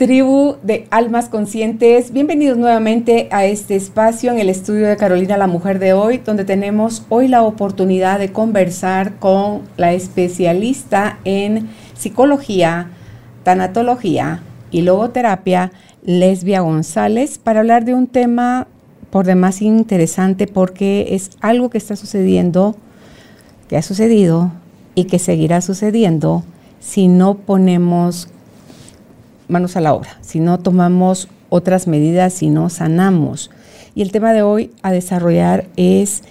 Tribu de almas conscientes. Bienvenidos nuevamente a este espacio en el estudio de Carolina la Mujer de hoy, donde tenemos hoy la oportunidad de conversar con la especialista en psicología, tanatología y logoterapia, Lesbia González, para hablar de un tema por demás interesante porque es algo que está sucediendo, que ha sucedido y que seguirá sucediendo si no ponemos manos a la obra, si no tomamos otras medidas, si no sanamos. Y el tema de hoy a desarrollar es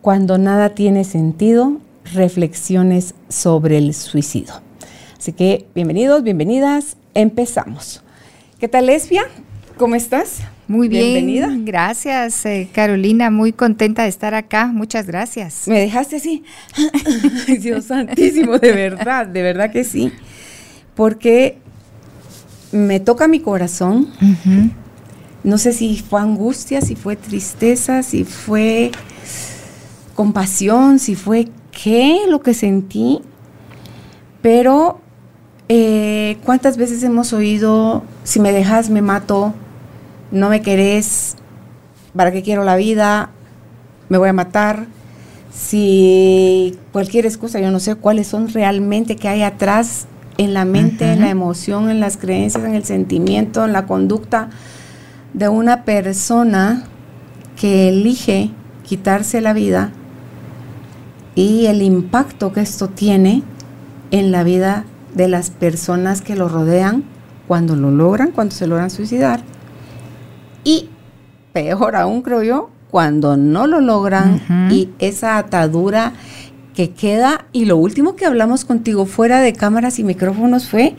cuando nada tiene sentido, reflexiones sobre el suicidio. Así que bienvenidos, bienvenidas, empezamos. ¿Qué tal, Lesbia? ¿Cómo estás? Muy bien. Bienvenida. Gracias, eh, Carolina. Muy contenta de estar acá. Muchas gracias. Me dejaste así. Dios santísimo, de verdad, de verdad que sí. Porque me toca mi corazón. No sé si fue angustia, si fue tristeza, si fue compasión, si fue qué lo que sentí. Pero, eh, ¿cuántas veces hemos oído, si me dejas, me mato, no me querés, ¿para qué quiero la vida? Me voy a matar. Si cualquier excusa, yo no sé cuáles son realmente que hay atrás en la mente, en la emoción, en las creencias, en el sentimiento, en la conducta de una persona que elige quitarse la vida y el impacto que esto tiene en la vida de las personas que lo rodean cuando lo logran, cuando se logran suicidar. Y peor aún, creo yo, cuando no lo logran y esa atadura que queda, y lo último que hablamos contigo fuera de cámaras y micrófonos fue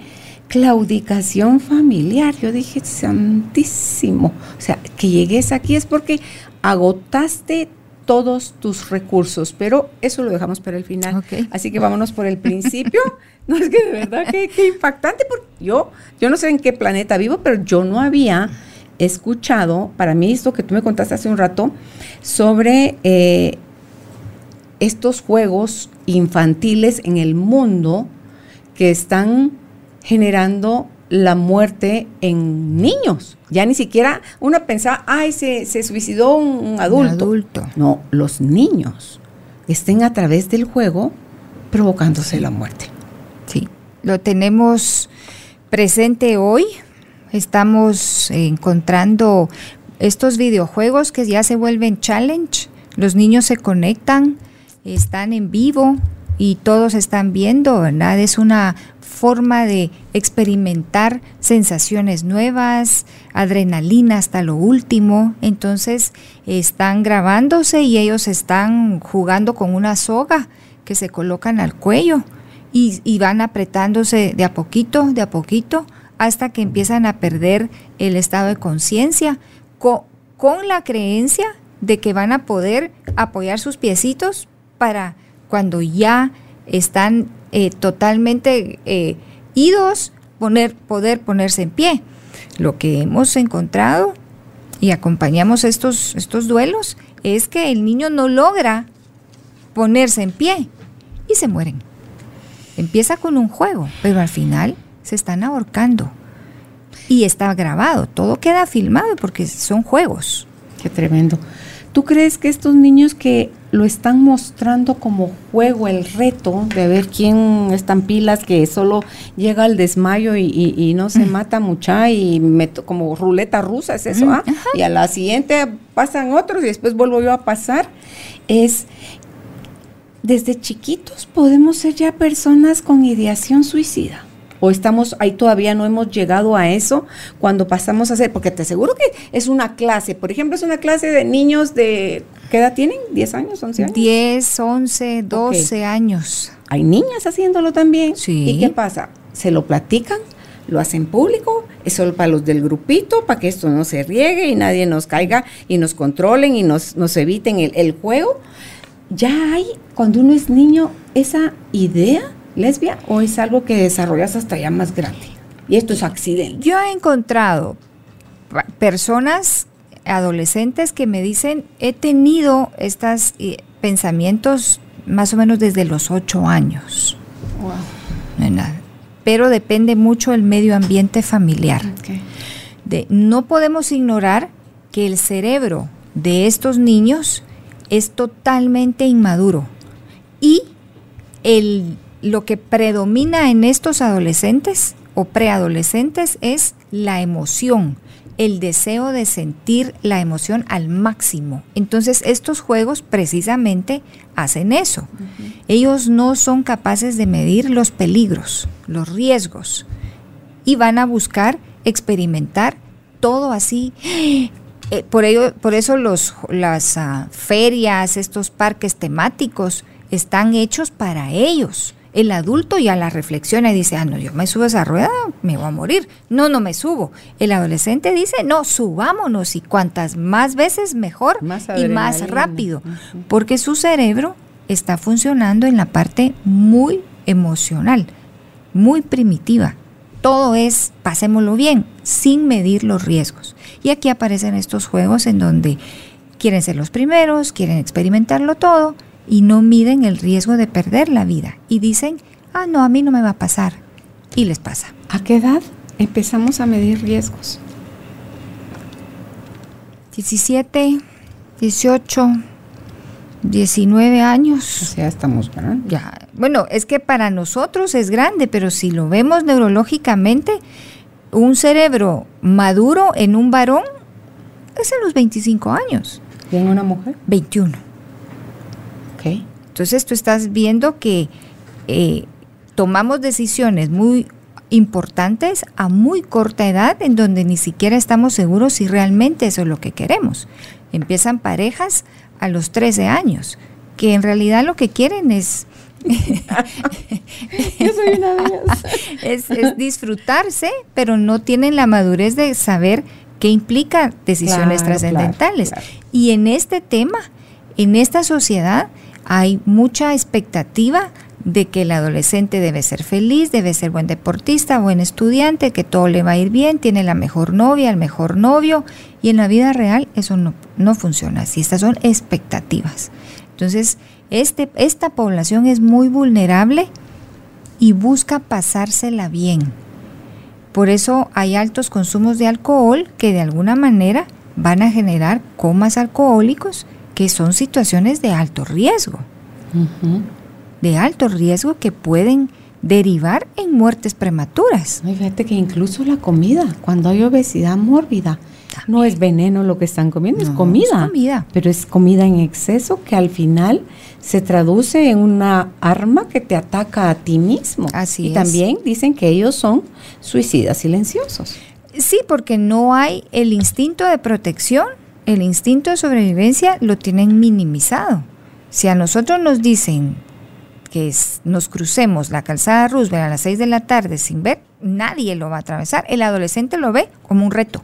claudicación familiar. Yo dije, santísimo, o sea, que llegues aquí es porque agotaste todos tus recursos, pero eso lo dejamos para el final. Así que vámonos por el principio. no es que de verdad que, impactante, porque yo, yo no sé en qué planeta vivo, pero yo no había escuchado, para mí esto que tú me contaste hace un rato, sobre eh, estos juegos infantiles en el mundo que están generando la muerte en niños. Ya ni siquiera uno pensaba, ay, se, suicidó un, adulto. adulto. No, los niños estén a través del juego provocándose la muerte. Sí, lo tenemos presente hoy. Estamos encontrando estos videojuegos que ya se vuelven challenge. Los niños se conectan están en vivo y todos están viendo, ¿verdad? Es una forma de experimentar sensaciones nuevas, adrenalina hasta lo último. Entonces están grabándose y ellos están jugando con una soga que se colocan al cuello y, van apretándose de a poquito, de a poquito, hasta que empiezan a perder el estado de conciencia con, con la creencia de que van a poder apoyar sus piecitos para cuando ya están eh, totalmente eh, idos, poner, poder ponerse en pie. Lo que hemos encontrado y acompañamos estos, estos duelos es que el niño no logra ponerse en pie y se mueren. Empieza con un juego, pero al final se están ahorcando. Y está grabado, todo queda filmado porque son juegos. Qué tremendo. ¿Tú crees que estos niños que lo están mostrando como juego, el reto de ver quién están pilas, que solo llega al desmayo y, no se mm. mata mucha y meto como ruleta rusa, es eso, mm, ¿ah? Y a la siguiente pasan otros y después vuelvo yo a pasar. Es desde chiquitos podemos ser ya personas con ideación suicida o estamos ahí todavía no hemos llegado a eso cuando pasamos a hacer, porque te aseguro que es una clase, por ejemplo, es una clase de niños de, ¿qué edad tienen? ¿10 años, 11 años? 10, 11, 12 años. Hay niñas haciéndolo también. Sí. ¿Y qué pasa? Se lo platican, lo hacen público, es solo para los del grupito, para que esto no se riegue y nadie nos caiga y nos controlen y nos, nos eviten el, el juego. Ya hay, cuando uno es niño, esa idea lesbia o es algo que desarrollas hasta ya más grande? Y esto es accidente. Yo he encontrado personas, adolescentes, que me dicen, he tenido estos eh, pensamientos más o menos desde los ocho años. Pero depende mucho el medio ambiente familiar. De, no podemos ignorar que el cerebro de estos niños es totalmente inmaduro y el, lo que predomina en estos adolescentes o preadolescentes es la emoción, el deseo de sentir la emoción al máximo. Entonces estos juegos precisamente hacen eso. Ellos no son capaces de medir los peligros, los riesgos, y van a buscar experimentar todo así. Eh, por, ello, por eso los, las ah, ferias, estos parques temáticos, están hechos para ellos el adulto ya la reflexiona y dice, ah, no, yo me subo a esa rueda, me voy a morir. No, no me subo. El adolescente dice, no, subámonos y cuantas más veces mejor y más rápido, porque su cerebro está funcionando en la parte muy emocional, muy primitiva. Todo es, pasémoslo bien, sin medir los riesgos. Y aquí aparecen estos juegos en donde quieren ser los primeros, quieren experimentarlo todo, y no miden el riesgo de perder la vida y dicen, ah, no, a mí no me va a pasar. Y les pasa. ¿A qué edad empezamos a medir riesgos? 17, 18, 19 años. O sea, estamos grandes. Ya. Bueno, es que para nosotros es grande, pero si lo vemos neurológicamente, un cerebro maduro en un varón es a los 25 años. ¿Y en una mujer? 21. Entonces tú estás viendo que eh, tomamos decisiones muy importantes a muy corta edad en donde ni siquiera estamos seguros si realmente eso es lo que queremos. Empiezan parejas a los 13 años, que en realidad lo que quieren es... es, disfrutarse, pero no tienen la madurez de saber qué implica decisiones trascendentales. Y en este tema, en esta sociedad, hay mucha expectativa de que el adolescente debe ser feliz, debe ser buen deportista, buen estudiante, que todo le va a ir bien, tiene la mejor novia, el mejor novio, y en la vida real eso no, funciona así, estas son expectativas. Entonces, este, esta población es muy vulnerable y busca pasársela bien. Por eso hay altos consumos de alcohol que de alguna manera van a generar comas alcohólicos que son situaciones de alto riesgo, de alto riesgo que pueden derivar en muertes prematuras. fíjate que incluso la comida, cuando hay obesidad mórbida, no es veneno lo que están comiendo, es, comida, comida. Pero es comida en exceso que al final se traduce en una arma que te ataca a ti mismo. Así y también dicen que ellos son suicidas silenciosos. Sí, porque no hay el instinto de protección el instinto de sobrevivencia lo tienen minimizado. Si a nosotros nos dicen que nos crucemos la calzada Roosevelt a las 6 de la tarde sin ver, nadie lo va a atravesar. El adolescente lo ve como un reto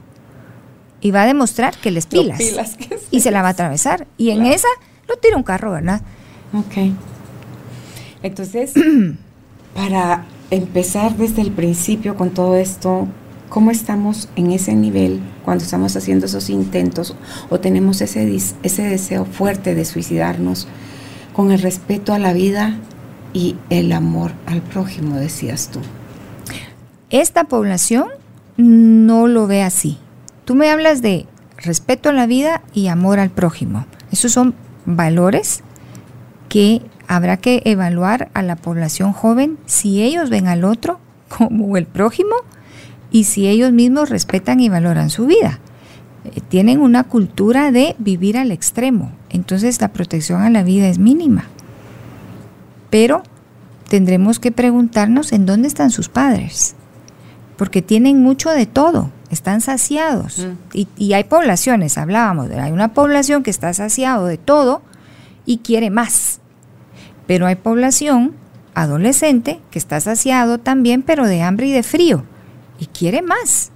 y va a demostrar que les pilas, pilas y se la va a atravesar. Y en esa lo tira un carro, ¿verdad? Ok. Entonces, para empezar desde el principio con todo esto, ¿Cómo estamos en ese nivel cuando estamos haciendo esos intentos o tenemos ese, ese deseo fuerte de suicidarnos con el respeto a la vida y el amor al prójimo, decías tú? Esta población no lo ve así. Tú me hablas de respeto a la vida y amor al prójimo. Esos son valores que habrá que evaluar a la población joven si ellos ven al otro como el prójimo y si ellos mismos respetan y valoran su vida. Eh, tienen una cultura de vivir al extremo, entonces la protección a la vida es mínima. Pero tendremos que preguntarnos en dónde están sus padres, porque tienen mucho de todo, están saciados. Mm. Y, y, hay poblaciones, hablábamos, de, hay una población que está saciado de todo y quiere más. Pero hay población adolescente que está saciado también, pero de hambre y de frío y quiere más.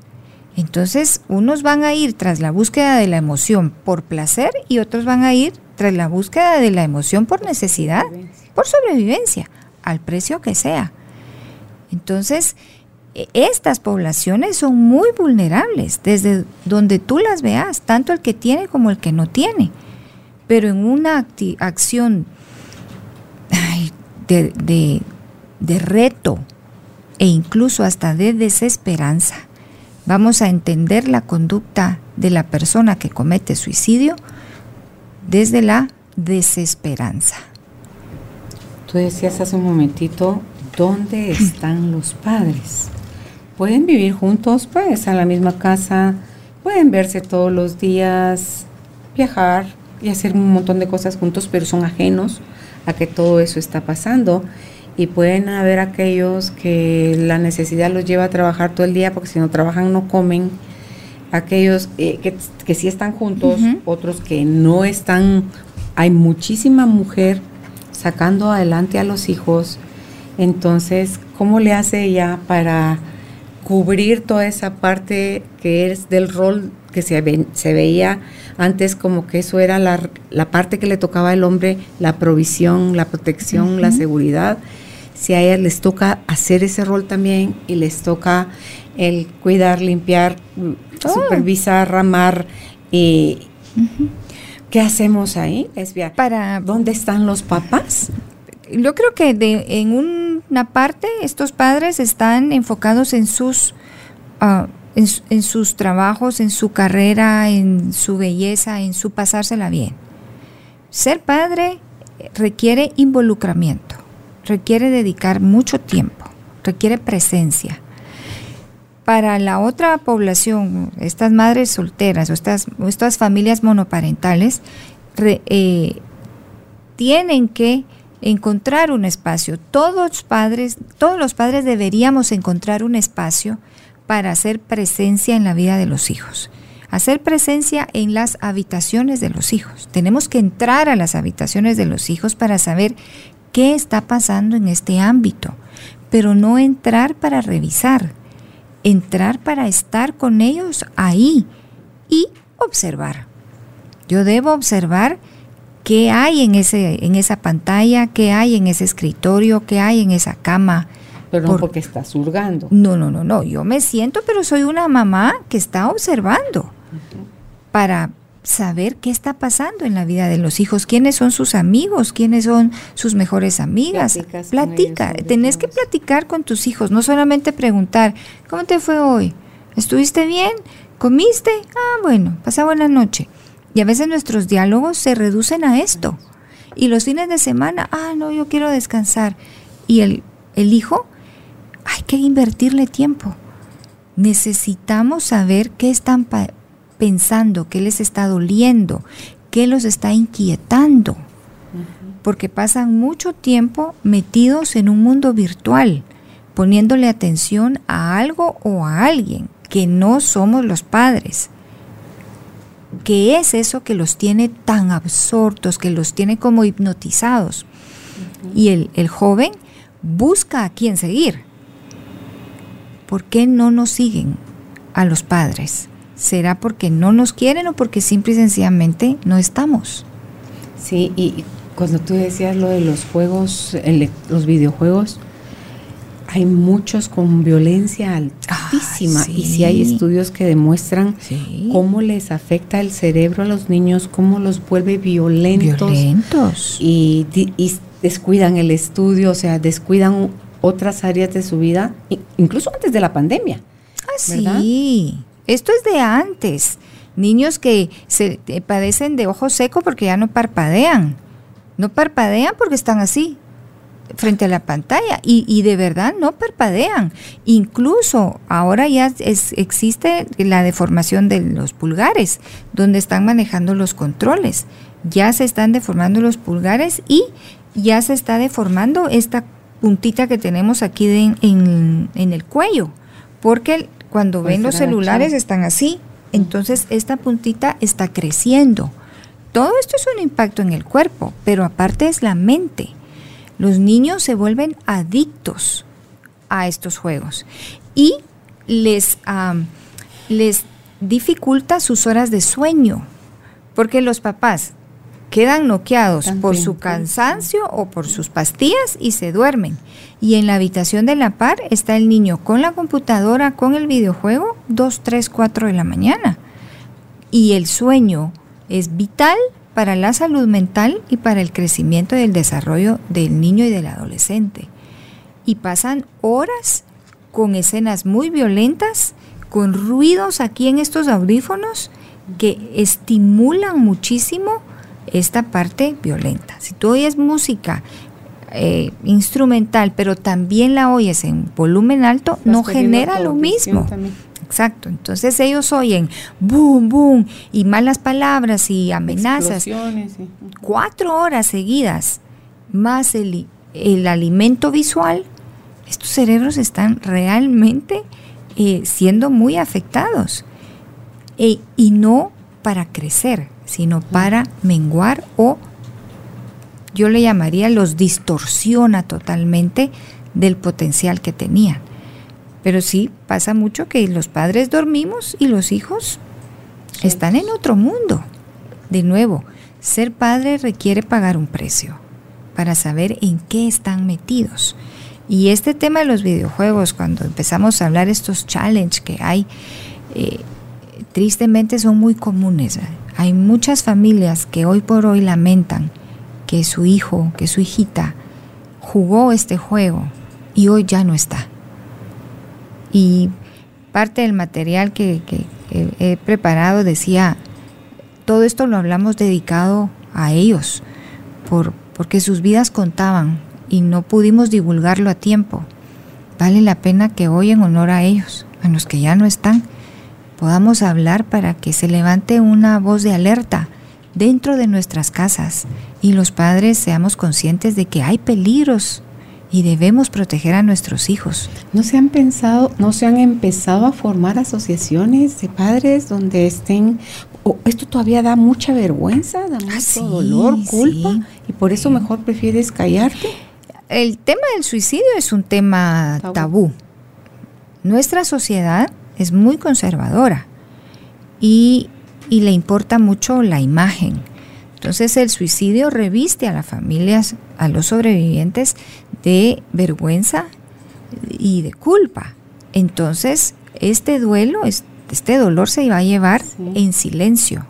Entonces, unos van a ir tras la búsqueda de la emoción por placer y otros van a ir tras la búsqueda de la emoción por necesidad, por sobrevivencia. al precio que sea. Entonces, e, estas poblaciones son muy vulnerables desde donde tú las veas, tanto el que tiene como el que no tiene. Pero en una acción de, de reto e incluso hasta de desesperanza, vamos a entender la conducta de la persona que comete suicidio desde la desesperanza. Tú decías hace un momentito, ¿dónde están los padres? Pueden vivir juntos, pues, en la misma casa, pueden verse todos los días, viajar y hacer un montón de cosas juntos, pero son ajenos a que todo eso está pasando. Y pueden haber aquellos que la necesidad los lleva a trabajar todo el día porque si no trabajan no comen. Aquellos eh, que, que, sí están juntos, otros que no están. Hay muchísima mujer sacando adelante a los hijos. Entonces, ¿cómo le hace ella para cubrir toda esa parte que es del rol que se, se veía antes como que eso era la, la, parte que le tocaba al hombre, la provisión, la protección, la seguridad? Si a ellas les toca hacer ese rol también y les toca el cuidar, limpiar, supervisar, ramar. ¿Qué hacemos ahí, Para, ¿Dónde están los papás? Yo creo que de, en una parte estos padres están enfocados en sus, uh, en, sus trabajos, en su carrera, en su belleza, en su pasársela bien. Ser padre requiere involucramiento, requiere dedicar mucho tiempo, requiere presencia para la otra población, estas madres solteras o estas, estas familias monoparentales, eh, tienen que encontrar un espacio. Todos padres, todos los padres deberíamos encontrar un espacio para hacer presencia en la vida de los hijos. Hacer presencia en las habitaciones de los hijos. Tenemos que entrar a las habitaciones de los hijos para saber qué está pasando en este ámbito, pero no entrar para revisar entrar para estar con ellos ahí y observar. Yo debo observar qué hay en, ese, en esa pantalla, qué hay en ese escritorio, qué hay en esa cama. Pero no porque estás hurgando. No, no, no, no. Yo me siento, pero soy una mamá que está observando para saber qué está pasando en la vida de los hijos, quiénes son sus amigos, quiénes son sus mejores amigas. Platica, tenés que platicar con tus hijos, no solamente preguntar, ¿cómo te fue hoy? ¿Estuviste bien? ¿Comiste? Ah, bueno, pasa buena noche. Y a veces nuestros diálogos se reducen a esto. Y los fines de semana, ah, no, yo quiero descansar. Y el, el hijo, hay que invertirle tiempo. Necesitamos saber qué están pensando, qué les está doliendo, qué los está inquietando, porque pasan mucho tiempo metidos en un mundo virtual, poniéndole atención a algo o a alguien que no somos los padres. ¿Qué es eso que los tiene tan absortos, que los tiene como hipnotizados? Y el, el joven busca a quién seguir. ¿Por qué no nos siguen a los padres? ¿Será porque no nos quieren o porque simple y sencillamente no estamos? Sí, y cuando tú decías lo de los juegos, los videojuegos, hay muchos con violencia altísima y sí hay estudios que demuestran cómo les afecta el cerebro a los niños, cómo los vuelve violentos, violentos. Y, y, descuidan el estudio, o sea, descuidan otras áreas de su vida, incluso antes de la pandemia. Ah, sí. Esto es de antes. Niños que se eh, padecen de ojo seco porque ya no parpadean. No parpadean porque están así, frente a la pantalla y, de verdad no parpadean. Incluso ahora ya existe la deformación de los pulgares, donde están manejando los controles. Ya se están deformando los pulgares y ya se está deformando esta puntita que tenemos aquí en, en, el cuello, porque cuando ven los celulares están así. Entonces esta puntita está creciendo. Todo esto es un impacto en el cuerpo, pero aparte es la mente. Los niños se vuelven adictos a estos juegos y les, les dificulta sus horas de sueño, porque los papás quedan noqueados por su cansancio o por sus pastillas y se duermen. Y en la habitación de la par está el niño con la computadora, con el videojuego, 2, 3, 4 de la mañana. Y el sueño es vital para la salud mental y para el crecimiento y el desarrollo del niño y del adolescente. Y pasan horas con escenas muy violentas, con ruidos aquí en estos audífonos que estimulan muchísimo esta parte violenta. Si tú oyes música eh, instrumental, pero también la oyes en volumen alto, no genera lo mismo. también. Exacto. Entonces ellos oyen boom, boom y malas palabras y amenazas cuatro horas seguidas más el, el alimento visual, estos cerebros están realmente eh, siendo muy afectados. E- y no para crecer, sino para menguar o yo le llamaría los distorsiona totalmente del potencial que tenían. Pero sí pasa mucho que los padres dormimos y los hijos Sí. están en otro mundo. De nuevo, ser padre requiere pagar un precio para saber en qué están metidos. Y este tema de los videojuegos, cuando empezamos a hablar estos challenges que hay, eh, tristemente son muy comunes. Hay muchas familias que hoy por hoy lamentan que su hijo, que su hijita jugó este juego y hoy ya no está. Y parte del material que he preparado decía, todo esto lo hablamos dedicado a ellos, por, porque sus vidas contaban y no pudimos divulgarlo a tiempo. Vale la pena que hoy en honor a ellos, a los que ya no están, podamos hablar para que se levante una voz de alerta dentro de nuestras casas y los padres seamos conscientes de que hay peligros y debemos proteger a nuestros hijos. ¿No se han pensado, no se han empezado a formar asociaciones de padres donde estén, esto todavía da mucha vergüenza, da mucho Ah, sí, dolor, culpa, sí. y por eso mejor prefieres callarte? El tema del suicidio es un tema Tabú. tabú. Nuestra sociedad es muy conservadora y, y le importa mucho la imagen. Entonces el suicidio reviste a las familias, a los sobrevivientes, de vergüenza y de culpa. Entonces este duelo, es- este dolor se va a llevar Sí. en silencio.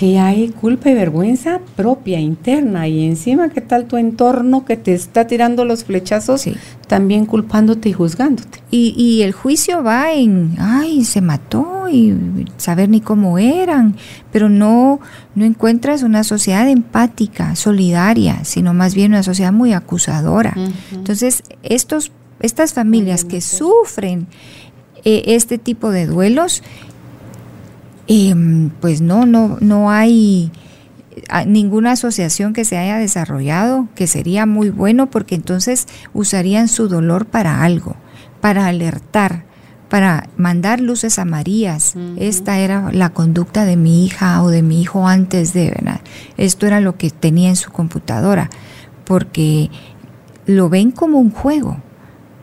Que hay culpa y vergüenza propia, interna, y encima, ¿qué tal tu entorno que te está tirando los flechazos, Sí. también culpándote y juzgándote? Y, y el juicio va en, ay, se mató y saber ni cómo eran, pero no, no encuentras una sociedad empática, solidaria, sino más bien una sociedad muy acusadora. Entonces, estos, estas familias que sufren eh, este tipo de duelos, em, pues no, no, no hay ninguna asociación que se haya desarrollado, que sería muy bueno porque entonces usarían su dolor para algo, para alertar, para mandar luces amarillas. Esta era la conducta de mi hija o de mi hijo antes de, ¿verdad? Esto era lo que tenía en su computadora, porque lo ven como un juego.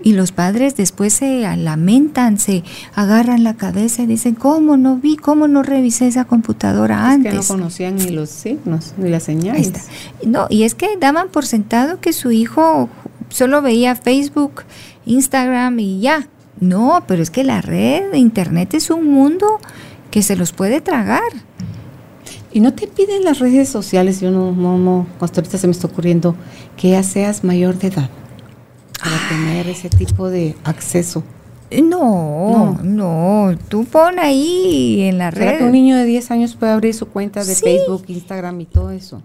Y los padres después se lamentan, se agarran la cabeza y dicen, ¿cómo no vi, cómo no revisé esa computadora Es antes? que no conocían ni los signos, ni las señales. No, y es que daban por sentado que su hijo solo veía Facebook, Instagram y ya. No, pero es que la red internet es un mundo que se los puede tragar. Y no te piden las redes sociales, yo no, no, no, hasta ahorita se me está ocurriendo que ya seas mayor de edad para tener ese tipo de acceso. No, no, tú pon ahí en la ¿Será que un red. niño de 10 años puede abrir su cuenta de Sí. Facebook, Instagram y todo eso?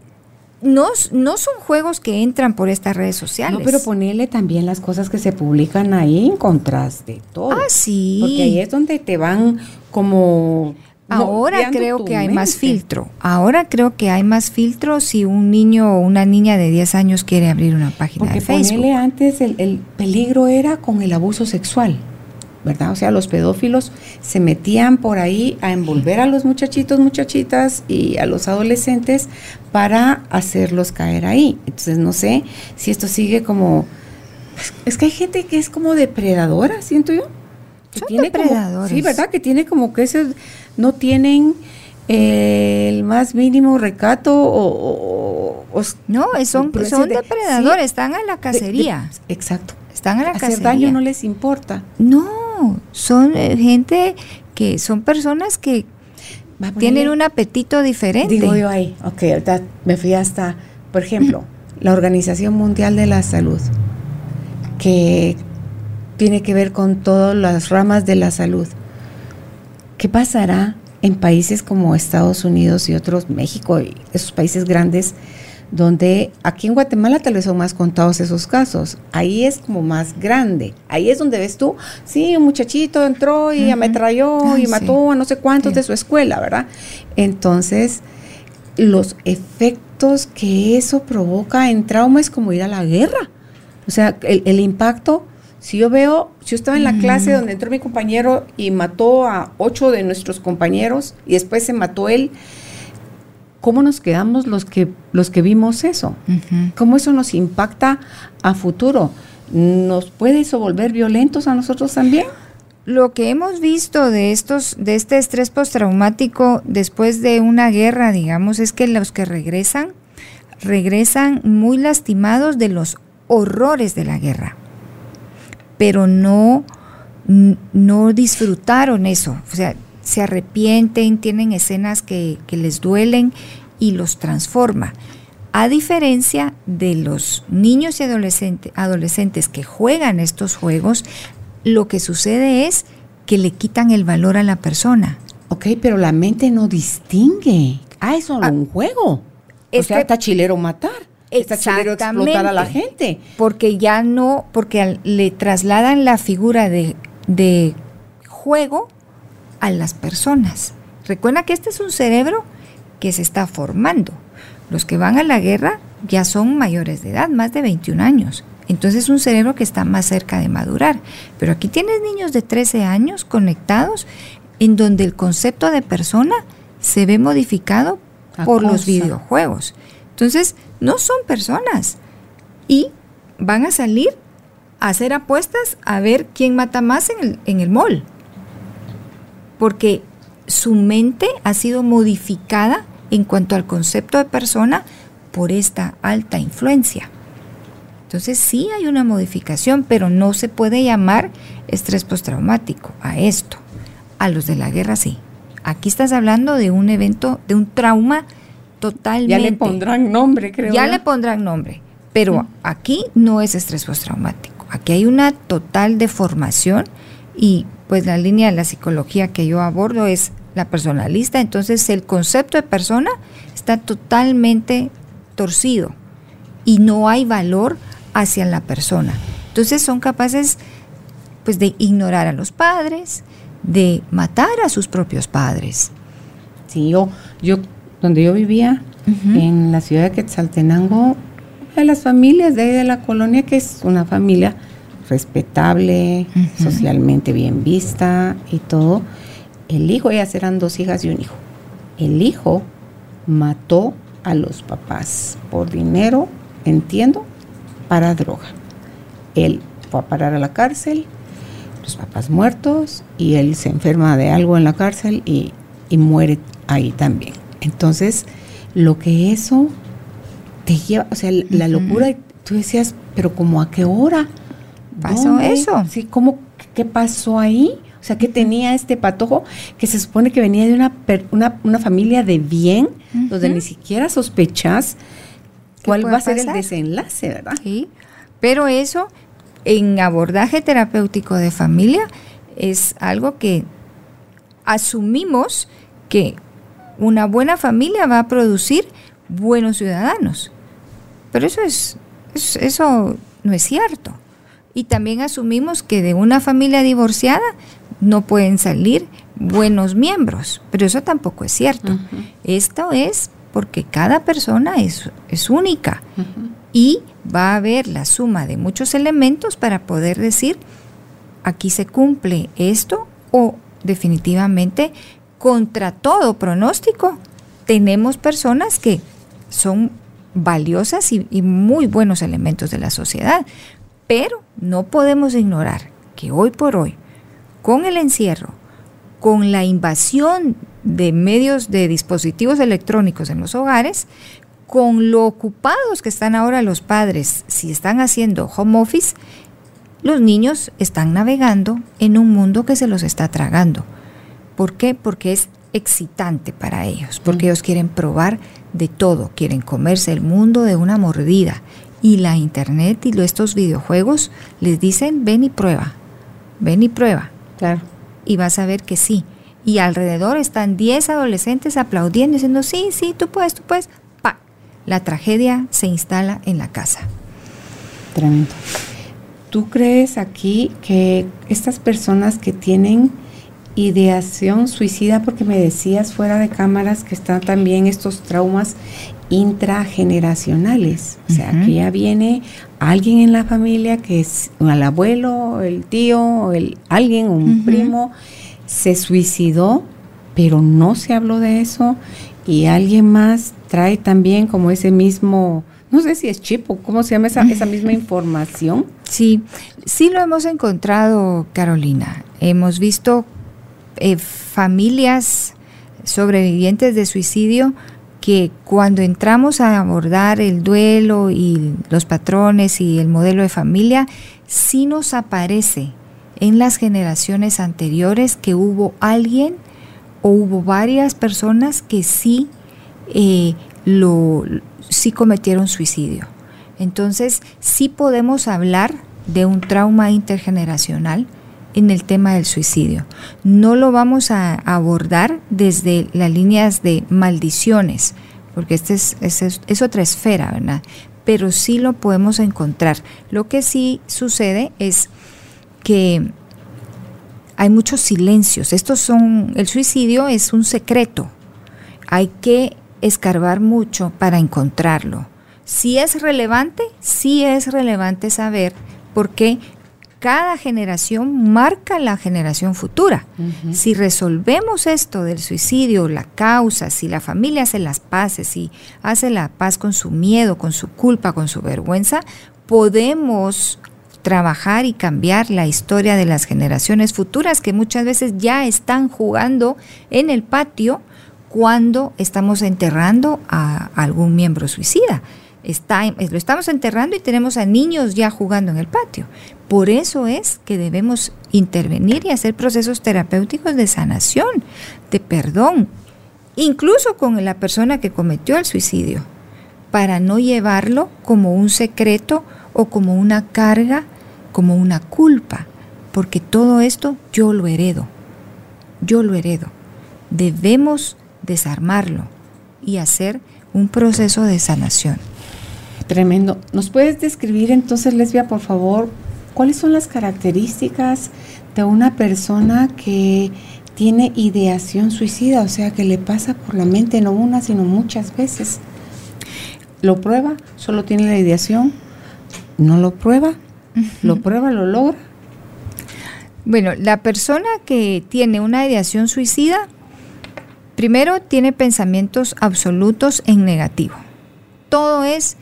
No, no son juegos que entran por estas redes sociales. No, pero ponerle también las cosas que se publican ahí en contraste, todo. Ah, sí. Porque ahí es donde te van como... Ahora creo que hay más filtro. Ahora creo que hay más filtro si un niño o una niña de 10 años quiere abrir una página Porque de Facebook. antes el, el peligro era con el abuso sexual, ¿verdad? O sea, los pedófilos se metían por ahí a envolver a los muchachitos, muchachitas y a los adolescentes para hacerlos caer ahí. Entonces, no sé si esto sigue como... Es que hay gente que es como depredadora, siento yo. Que Son como- depredadores. sí, ¿verdad? Que tiene como que ese... No tienen el más mínimo recato o... o- o- No, son, son de- depredadores, sí, están a la cacería. de- exacto. están a la Hacer cacería. daño no les importa. No, son eh, gente que son personas que Va tienen un apetito diferente. Digo yo ahí, ok, ahorita me fui hasta, por ejemplo, la Organización Mundial de la Salud, que tiene que ver con todas las ramas de la salud. ¿Qué pasará en países como Estados Unidos y otros, México y esos países grandes, donde aquí en Guatemala tal vez son más contados esos casos? Ahí es como más grande. Ahí es donde ves tú, sí, un muchachito entró y ametralló Ay, y sí. mató a no sé cuántos Sí. de su escuela, ¿verdad? Entonces, los efectos que eso provoca en trauma es como ir a la guerra. O sea, el, el impacto, si yo veo, si yo estaba en la clase donde entró mi compañero y mató a ocho de nuestros compañeros y después se mató él, ¿cómo nos quedamos los que, los que vimos eso? ¿Cómo eso nos impacta a futuro? ¿Nos puede eso volver violentos a nosotros también? Lo que hemos visto de estos, de este estrés postraumático después de una guerra, digamos, es que los que regresan, regresan muy lastimados de los horrores de la guerra. Pero no, no disfrutaron eso. O sea, se arrepienten, tienen escenas que, que les duelen y los transforma. A diferencia de los niños y adolescente- adolescentes que juegan estos juegos, lo que sucede es que le quitan el valor a la persona. Ok, pero la mente no distingue. Ah, es solo Ah, un juego. o es sea, está chilero matar. Está chilero explotar a la gente. Porque ya no, porque al- le trasladan la figura de, de juego a las personas. Recuerda que este es un cerebro que se está formando. Los que van a la guerra ya son mayores de edad, más de 21 años. Entonces es un cerebro que está más cerca de madurar. Pero aquí tienes niños de 13 años conectados en donde el concepto de persona se ve modificado A por los videojuegos. Entonces, no son personas. Y van a salir a hacer apuestas a ver quién mata más en el, en el mall. Porque su mente ha sido modificada en cuanto al concepto de persona por esta alta influencia. Entonces sí hay una modificación, pero no se puede llamar estrés postraumático a esto. A los de la guerra sí. Aquí estás hablando de un evento, de un trauma totalmente. Ya le pondrán nombre, creo. Ya le pondrán nombre, pero aquí no es estrés postraumático. Aquí hay una total deformación y pues la línea de la psicología que yo abordo es la personalista, entonces el concepto de persona está totalmente torcido y no hay valor hacia la persona. Entonces son capaces pues de ignorar a los padres, de matar a sus propios padres. Sí, yo, yo, donde yo vivía, en la ciudad de Quetzaltenango, de las familias de ahí de la colonia, que es una familia respetable, socialmente bien vista y todo. El hijo, ellas eran dos hijas y un hijo. El hijo mató a los papás por dinero, entiendo, para droga. Él fue a parar a la cárcel, los papás muertos, y él se enferma de algo en la cárcel y, y muere ahí también. Entonces, lo que eso te lleva, o sea, la locura, tú decías, pero como a qué hora Pasó ¿Dónde? eso. Sí, ¿cómo, qué pasó ahí? O sea, que tenía este patojo que se supone que venía de una, per- una, una familia de bien, donde Ujú. ni siquiera sospechas ¿Qué cuál va a ser el desenlace, ¿verdad? Sí, pero eso en abordaje terapéutico de familia es algo que asumimos que una buena familia va a producir buenos ciudadanos. Pero eso es, es- eso no es cierto. Y también asumimos que de una familia divorciada no pueden salir buenos miembros, pero eso tampoco es cierto. Esto es porque cada persona es, es única y va a haber la suma de muchos elementos para poder decir aquí se cumple esto o definitivamente contra todo pronóstico tenemos personas que son valiosas y, muy buenos elementos de la sociedad, pero no podemos ignorar que hoy por hoy, con el encierro, con la invasión de medios de dispositivos electrónicos en los hogares, con lo ocupados que están ahora los padres, si están haciendo home office, los niños están navegando en un mundo que se los está tragando. ¿Por qué? Porque es excitante para ellos, porque ellos quieren probar de todo, quieren comerse el mundo de una mordida. Y la internet y estos videojuegos les dicen, ven y prueba, ven y prueba. Claro. Y vas a ver que sí. Y alrededor están 10 adolescentes aplaudiendo, diciendo, sí, sí, tú puedes, tú puedes. Pa, la tragedia se instala en la casa. Tremendo. ¿Tú crees aquí que estas personas que tienen ideación suicida, porque me decías fuera de cámaras que están también estos traumas intrageneracionales, o sea, que ya viene alguien en la familia que es el abuelo, el tío, el alguien, un primo, se suicidó, pero no se habló de eso y alguien más trae también como ese mismo, no sé si es chip o cómo se llama esa, esa misma información. Sí, sí lo hemos encontrado, Carolina. Hemos visto eh, familias sobrevivientes de suicidio que cuando entramos a abordar el duelo y los patrones y el modelo de familia, sí nos aparece en las generaciones anteriores que hubo alguien o hubo varias personas que sí, eh, lo, sí cometieron suicidio. Entonces, sí podemos hablar de un trauma intergeneracional en el tema del suicidio. No lo vamos a abordar desde las líneas de maldiciones, porque este es, es, otra esfera, ¿verdad? Pero sí lo podemos encontrar. Lo que sí sucede es que hay muchos silencios. Estos son, el suicidio es un secreto. Hay que escarbar mucho para encontrarlo. Si es relevante, sí es relevante saber por qué cada generación marca la generación futura. Si resolvemos esto del suicidio, la causa, si la familia hace las paces, si hace la paz con su miedo, con su culpa, con su vergüenza, podemos trabajar y cambiar la historia de las generaciones futuras que muchas veces ya están jugando en el patio cuando estamos enterrando a algún miembro suicida. Está, lo estamos enterrando y tenemos a niños ya jugando en el patio. Por eso es que debemos intervenir y hacer procesos terapéuticos de sanación, de perdón, incluso con la persona que cometió el suicidio, para no llevarlo como un secreto o como una carga, como una culpa, porque todo esto yo lo heredo, yo lo heredo. Debemos desarmarlo y hacer un proceso de sanación. Tremendo. ¿Nos puedes describir entonces, Lesbia, por favor, cuáles son las características de una persona que tiene ideación suicida? O sea, que le pasa por la mente no una, sino muchas veces. ¿Lo prueba? ¿Solo tiene la ideación? ¿No lo prueba? ¿Lo prueba? ¿Lo logra? Bueno, la persona que tiene una ideación suicida, primero tiene pensamientos absolutos en negativo. Todo es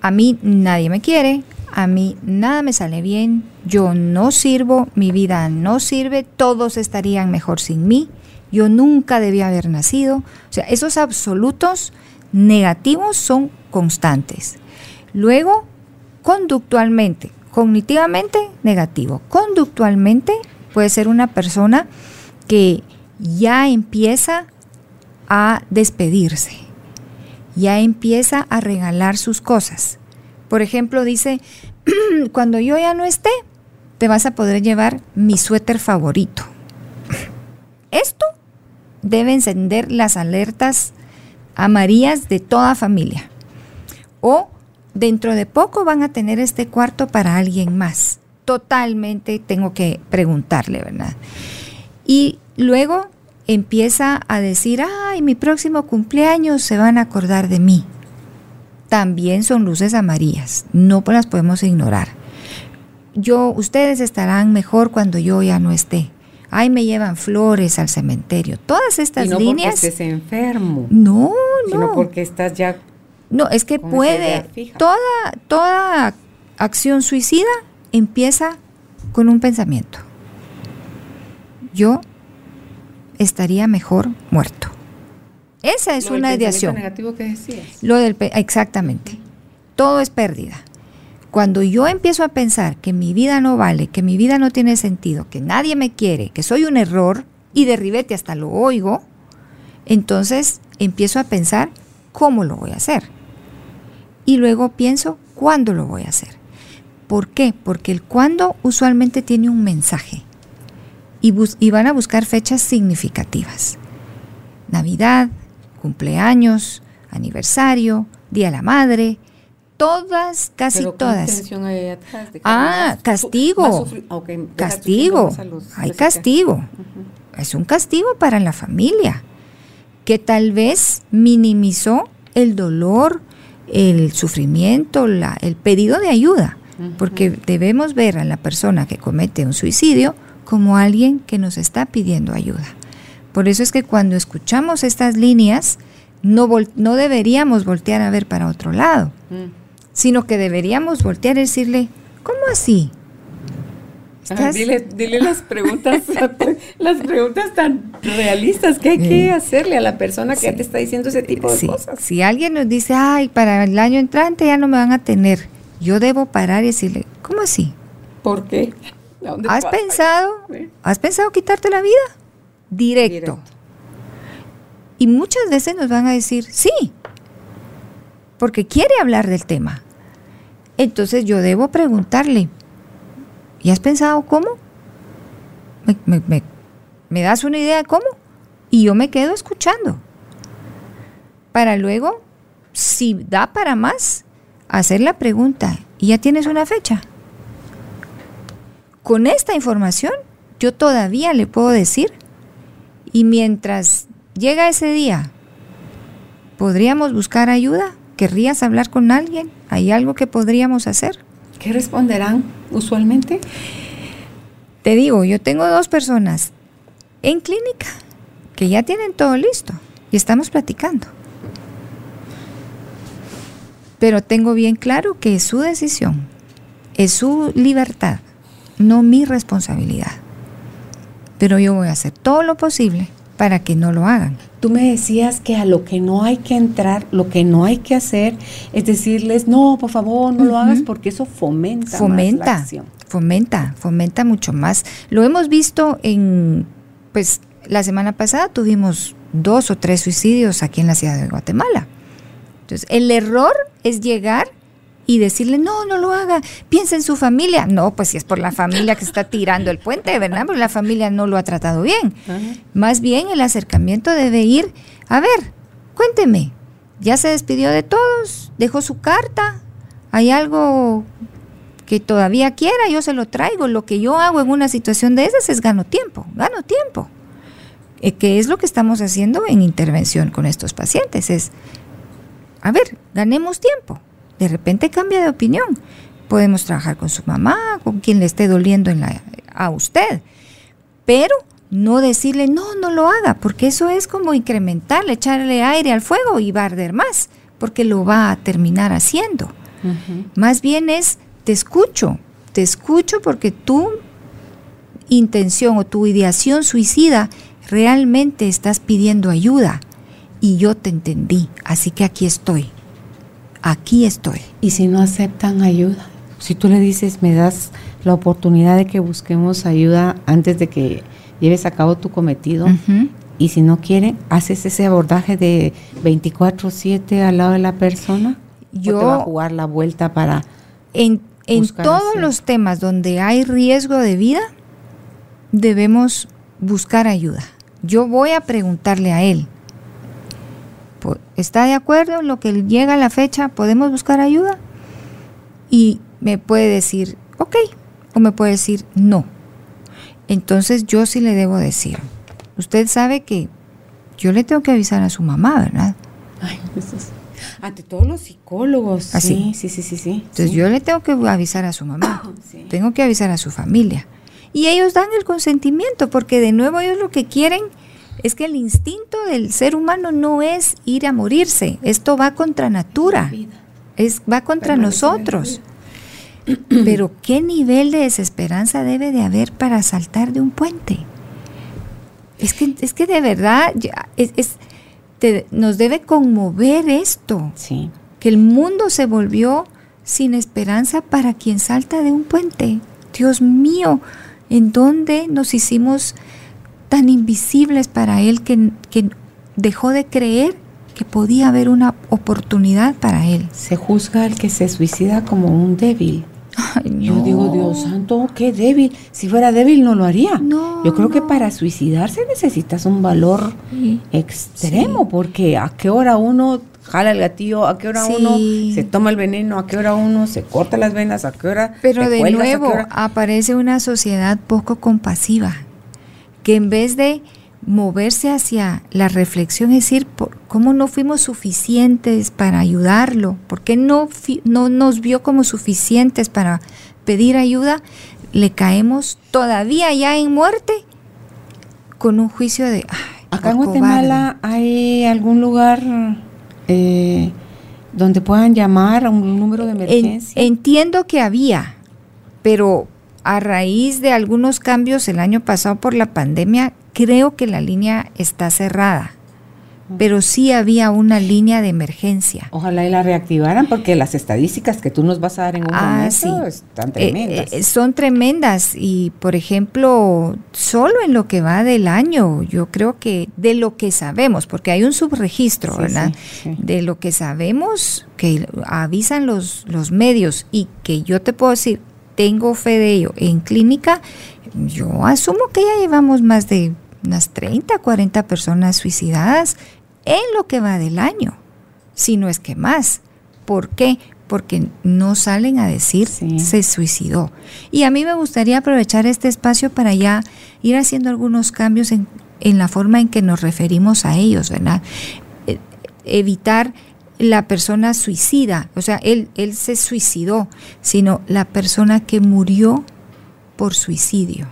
a mí nadie me quiere, a mí nada me sale bien, yo no sirvo, mi vida no sirve, todos estarían mejor sin mí, yo nunca debía haber nacido. O sea, esos absolutos negativos son constantes. Luego, conductualmente, cognitivamente negativo. Conductualmente puede ser una persona que ya empieza a despedirse ya empieza a regalar sus cosas. Por ejemplo, dice, cuando yo ya no esté, te vas a poder llevar mi suéter favorito. Esto debe encender las alertas amarillas de toda familia. O dentro de poco van a tener este cuarto para alguien más. Totalmente tengo que preguntarle, ¿verdad? Y luego empieza a decir, ay, mi próximo cumpleaños se van a acordar de mí. También son luces amarillas, no las podemos ignorar. Yo, ustedes estarán mejor cuando yo ya no esté. Ay, me llevan flores al cementerio. Todas estas y no líneas. Porque estés enfermo. No, no. Sino porque estás ya. No, es que puede. Toda, toda acción suicida empieza con un pensamiento. Yo estaría mejor muerto. Esa es Lo una ideación. negativo que decías. Lo del exactamente. Todo es pérdida. Cuando yo empiezo a pensar que mi vida no vale, que mi vida no tiene sentido, que nadie me quiere, que soy un error y de ribete hasta lo oigo, entonces empiezo a pensar cómo lo voy a hacer. Y luego pienso cuándo lo voy a hacer. ¿Por qué? Porque el cuándo usualmente tiene un mensaje y, bus- y van a buscar fechas significativas. Navidad, cumpleaños, aniversario, Día de la Madre, todas, casi Pero ¿qué todas. intención hay atrás? ¿De que Ah, más castigo. más Castigo. Hay castigo. Es un castigo para la familia que tal vez minimizó el dolor, el sufrimiento, la- el pedido de ayuda. Porque debemos ver a la persona que comete un suicidio como alguien que nos está pidiendo ayuda. Por eso es que cuando escuchamos estas líneas, no, vol- no deberíamos voltear a ver para otro lado, Mm. sino que deberíamos voltear y decirle, ¿cómo así? Ah, ¿Estás- dile, dile las preguntas, las preguntas tan realistas que hay que hacerle a la persona que sí. te está diciendo ese tipo de Sí, cosas. Si alguien nos dice, ay, para el año entrante ya no me van a tener, yo debo parar y decirle, ¿cómo así? ¿Por qué? ¿A dónde ¿Has pensado? ¿Has pensado quitarte la vida? Directo. Directo. Y muchas veces nos van a decir, sí, porque quiere hablar del tema. Entonces yo debo preguntarle, ¿y has pensado cómo? ¿Me, me- me- me das una idea de cómo? Y yo me quedo escuchando. Para luego, si da para más, hacer la pregunta, ¿y ya tienes una fecha? Con esta información, yo todavía le puedo decir, y mientras llega ese día, ¿podríamos buscar ayuda? ¿Querrías hablar con alguien? ¿Hay algo que podríamos hacer? ¿Qué responderán usualmente? Te digo, yo tengo dos personas en clínica que ya tienen todo listo y estamos platicando. Pero tengo bien claro que es su decisión, es su libertad, no mi responsabilidad. Pero yo voy a hacer todo lo posible para que no lo hagan. Tú me decías que a lo que no hay que entrar, lo que no hay que hacer es decirles, no, por favor, no lo hagas porque eso fomenta, más la fomenta, acción. fomenta, fomenta mucho más. Lo hemos visto en, pues, la semana pasada tuvimos dos o tres suicidios aquí en la ciudad de Guatemala. Entonces, el error es llegar y decirle, no, no lo haga, piensa en su familia. No, pues si es por la familia que está tirando el puente, ¿verdad? Porque la familia no lo ha tratado bien. Ajá. Más bien el acercamiento debe ir, a ver, cuénteme, ya se despidió de todos, dejó su carta, hay algo que todavía quiera, yo se lo traigo. Lo que yo hago en una situación de esas es gano tiempo, gano tiempo. Eh, que es lo que estamos haciendo en intervención con estos pacientes, es, a ver, ganemos tiempo. De repente cambia de opinión. Podemos trabajar con su mamá, con quien le esté doliendo en la, a usted pero no decirle no, no lo haga, porque eso es como incrementarle, echarle aire al fuego y va a arder más, porque lo va a terminar haciendo. Más bien es, te escucho, te escucho porque tu intención o tu ideación suicida realmente estás pidiendo ayuda y yo te entendí, así que aquí estoy, aquí estoy. Y si no aceptan ayuda, si tú le dices, me das la oportunidad de que busquemos ayuda antes de que lleves a cabo tu cometido, y si no quieren, haces ese abordaje de 24/7 al lado de la persona, Yo- o te va a jugar la vuelta para... En, en todos los temas donde hay riesgo de vida, debemos buscar ayuda. Yo voy a preguntarle a él, ¿está de acuerdo en lo que llega la fecha? ¿Podemos buscar ayuda? Y me puede decir, ok, o me puede decir, no. Entonces yo sí le debo decir, usted sabe que yo le tengo que avisar a su mamá, ¿verdad? Ay, eso es- Ante todos los psicólogos. Así. Sí, sí, sí, sí. sí. Entonces sí. yo le tengo que avisar a su mamá. Sí. tengo que avisar a su familia. Y ellos dan el consentimiento, porque de nuevo ellos lo que quieren es que el instinto del ser humano no es ir a morirse. Esto va contra natura, es, va contra nosotros. Pero ¿qué nivel de desesperanza debe de haber para saltar de un puente? Es que, es que de verdad es, nos debe conmover esto. Sí. Que el mundo se volvió sin esperanza para quien salta de un puente. Dios mío, ¿en dónde nos hicimos tan invisibles para él que, que dejó de creer que podía haber una oportunidad para él? Se juzga al que se suicida como un débil. Yo digo, Dios santo, qué débil. Si fuera débil no lo haría. No, Yo creo que para suicidarse necesitas un valor extremo, porque a qué hora uno jala el gatillo, a qué hora uno se toma el veneno, a qué hora uno se corta las venas, a qué hora... Pero de nuevo aparece una sociedad poco compasiva, que en vez de moverse hacia la reflexión, es decir, ¿cómo no fuimos suficientes para ayudarlo? ¿Por qué no, no nos vio como suficientes para pedir ayuda? Le caemos todavía ya en muerte con un juicio de... Acá en Guatemala hay algún lugar eh, donde puedan llamar a un número de emergencia. entiendo que había, pero a raíz de algunos cambios el año pasado por la pandemia, creo que la línea está cerrada, pero sí había una línea de emergencia. Ojalá y la reactivaran porque las estadísticas que tú nos vas a dar en un ah, momento están eh, tremendas. Eh, son tremendas y, por ejemplo, solo en lo que va del año, yo creo que de lo que sabemos, porque hay un subregistro, ¿verdad? De lo que sabemos, que avisan los, los medios y que yo te puedo decir, tengo fe de ello en clínica, yo asumo que ya llevamos más de unas 30, 40 personas suicidadas en lo que va del año, si no es que más. ¿Por qué? Porque no salen a decir se suicidó. Y a mí me gustaría aprovechar este espacio para ya ir haciendo algunos cambios en, en la forma en que nos referimos a ellos, ¿verdad? E, evitar la persona suicida, o sea, él, él se suicidó, sino la persona que murió por suicidio.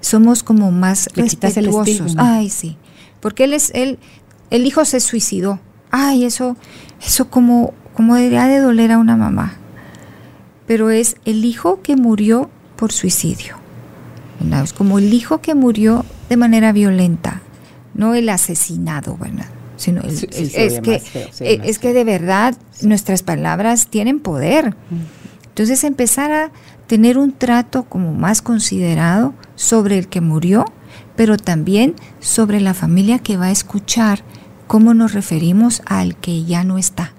Somos como más respetuosos. Ay, sí. Porque él es, él, el hijo se suicidó. Ay, eso, eso como, como debería de doler a una mamá. Pero es el hijo que murió por suicidio. Es como el hijo que murió de manera violenta, no el asesinado, ¿verdad? Sino es, que, eh, es que de verdad nuestras palabras tienen poder. Entonces empezar a tener un trato como más considerado sobre el que murió, pero también sobre la familia que va a escuchar cómo nos referimos al que ya no está.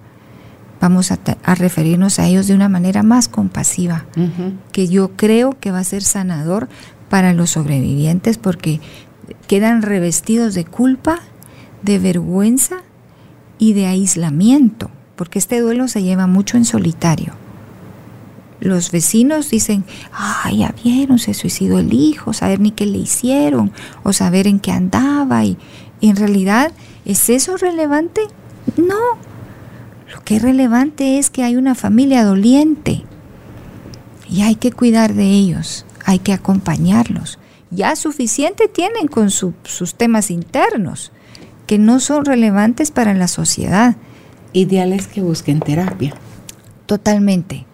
Vamos a, referirnos a ellos de una manera más compasiva, que yo creo que va a ser sanador para los sobrevivientes porque quedan revestidos de culpa, de vergüenza y de aislamiento, porque este duelo se lleva mucho en solitario los vecinos dicen, ay, ya vieron, se suicidó el hijo, saber ni qué le hicieron, o saber en qué andaba, y, en realidad, ¿es eso relevante? No, lo que es relevante es que hay una familia doliente y hay que cuidar de ellos, hay que acompañarlos. Ya suficiente tienen con sus temas internos, que no son relevantes para la sociedad. Ideales que busquen terapia. Totalmente.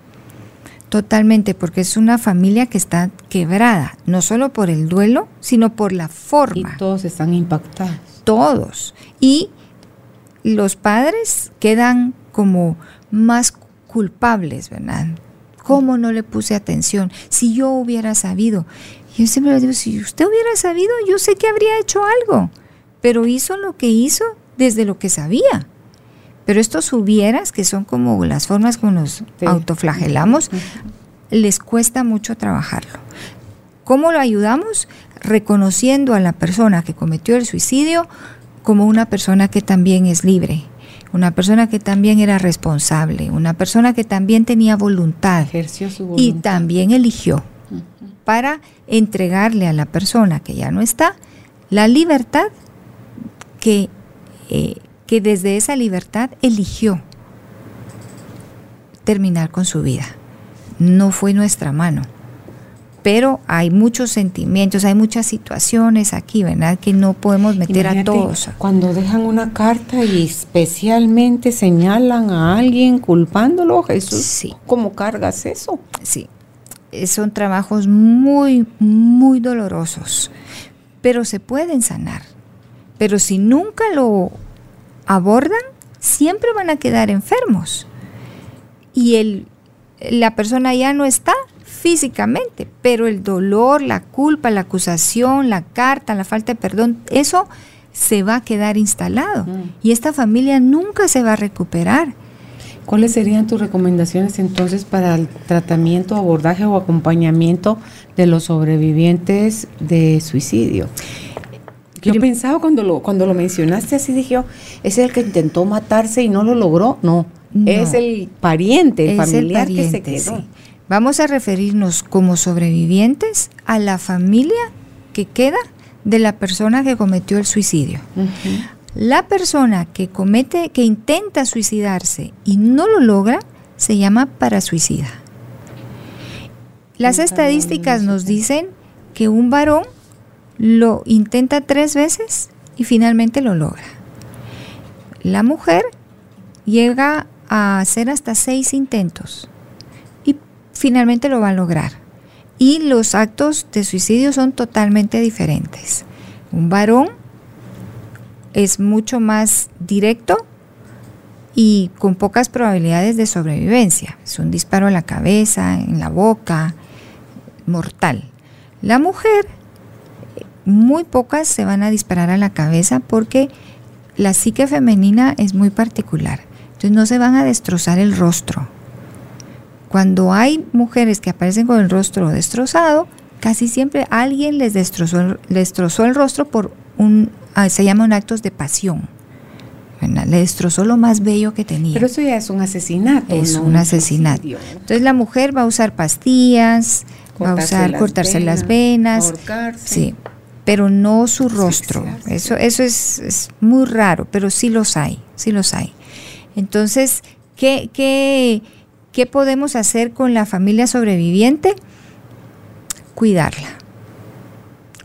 Totalmente, porque es una familia que está quebrada, no solo por el duelo, sino por la forma. Y todos están impactados. Todos. Y los padres quedan como más culpables, ¿verdad? ¿Cómo no le puse atención? Si yo hubiera sabido. Yo siempre digo, si usted hubiera sabido, yo sé que habría hecho algo, pero hizo lo que hizo desde lo que sabía. Pero estos hubieras, que son como las formas como nos autoflagelamos, les cuesta mucho trabajarlo. ¿Cómo lo ayudamos? Reconociendo a la persona que cometió el suicidio como una persona que también es libre, una persona que también era responsable, una persona que también tenía voluntad, y también eligió para entregarle a la persona que ya no está la libertad que eh, que desde esa libertad eligió terminar con su vida. No fue nuestra mano. Pero hay muchos sentimientos, hay muchas situaciones aquí, ¿verdad? Que no podemos meter a todos. Cuando dejan una carta y especialmente señalan a alguien culpándolo, Jesús, sí. ¿cómo cargas eso? Sí, son trabajos muy, muy dolorosos pero se pueden sanar. Pero si nunca lo abordan, siempre van a quedar enfermos. Y el, la persona ya no está físicamente, pero el dolor, la culpa, la acusación, la carta, la falta de perdón, eso se va a quedar instalado. Mm. Y esta familia nunca se va a recuperar. ¿Cuáles serían tus recomendaciones entonces para el tratamiento, abordaje o acompañamiento de los sobrevivientes de suicidio? Yo pensaba cuando lo, cuando lo mencionaste así, dije yo, ¿es el que intentó matarse y no lo logró? No, es el pariente, el familiar que se quedó. Vamos a referirnos como sobrevivientes a la familia que queda de la persona que cometió el suicidio. La persona que comete, que intenta suicidarse y no lo logra, se llama parasuicida. Las estadísticas nos dicen que un varón lo intenta tres veces y finalmente lo logra. La mujer llega a hacer hasta seis intentos y finalmente lo va a lograr. Y los actos de suicidio son totalmente diferentes. Un varón es mucho más directo y con pocas probabilidades de sobrevivencia. Es un disparo en la cabeza, en la boca, mortal. La mujer, muy pocas se van a disparar a la cabeza porque la psique femenina es muy particular. Entonces no se van a destrozar el rostro. Cuando hay mujeres que aparecen con el rostro destrozado, casi siempre alguien les destrozó, destrozó el rostro por un, ah, se llaman actos de pasión. Le destrozó lo más bello que tenía. Pero eso ya es un asesinato. Es un asesinato. Entonces la mujer va a usar pastillas, va a usar cortarse las venas, sí, pero no su rostro. Eso, eso es, es, muy raro, pero sí los hay, sí los hay. Entonces, ¿qué, qué ¿Qué podemos hacer con la familia sobreviviente? Cuidarla.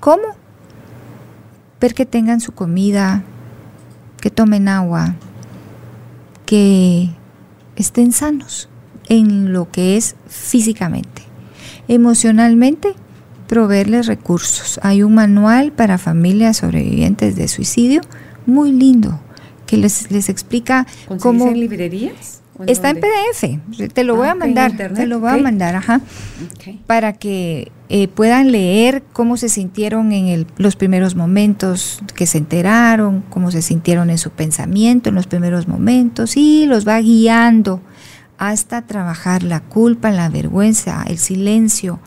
¿Cómo? Ver que tengan su comida, que tomen agua, que estén sanos en lo que es físicamente. Emocionalmente, proveerles recursos. Hay un manual para familias sobrevivientes de suicidio muy lindo que les, les explica cómo... en librerías? Está en PDF, te lo voy a ah, mandar, te lo voy a mandar, ajá, para que eh, puedan leer cómo se sintieron en los primeros momentos que se enteraron, cómo se sintieron en su pensamiento en los primeros momentos y los va guiando hasta trabajar la culpa, la vergüenza, el silencio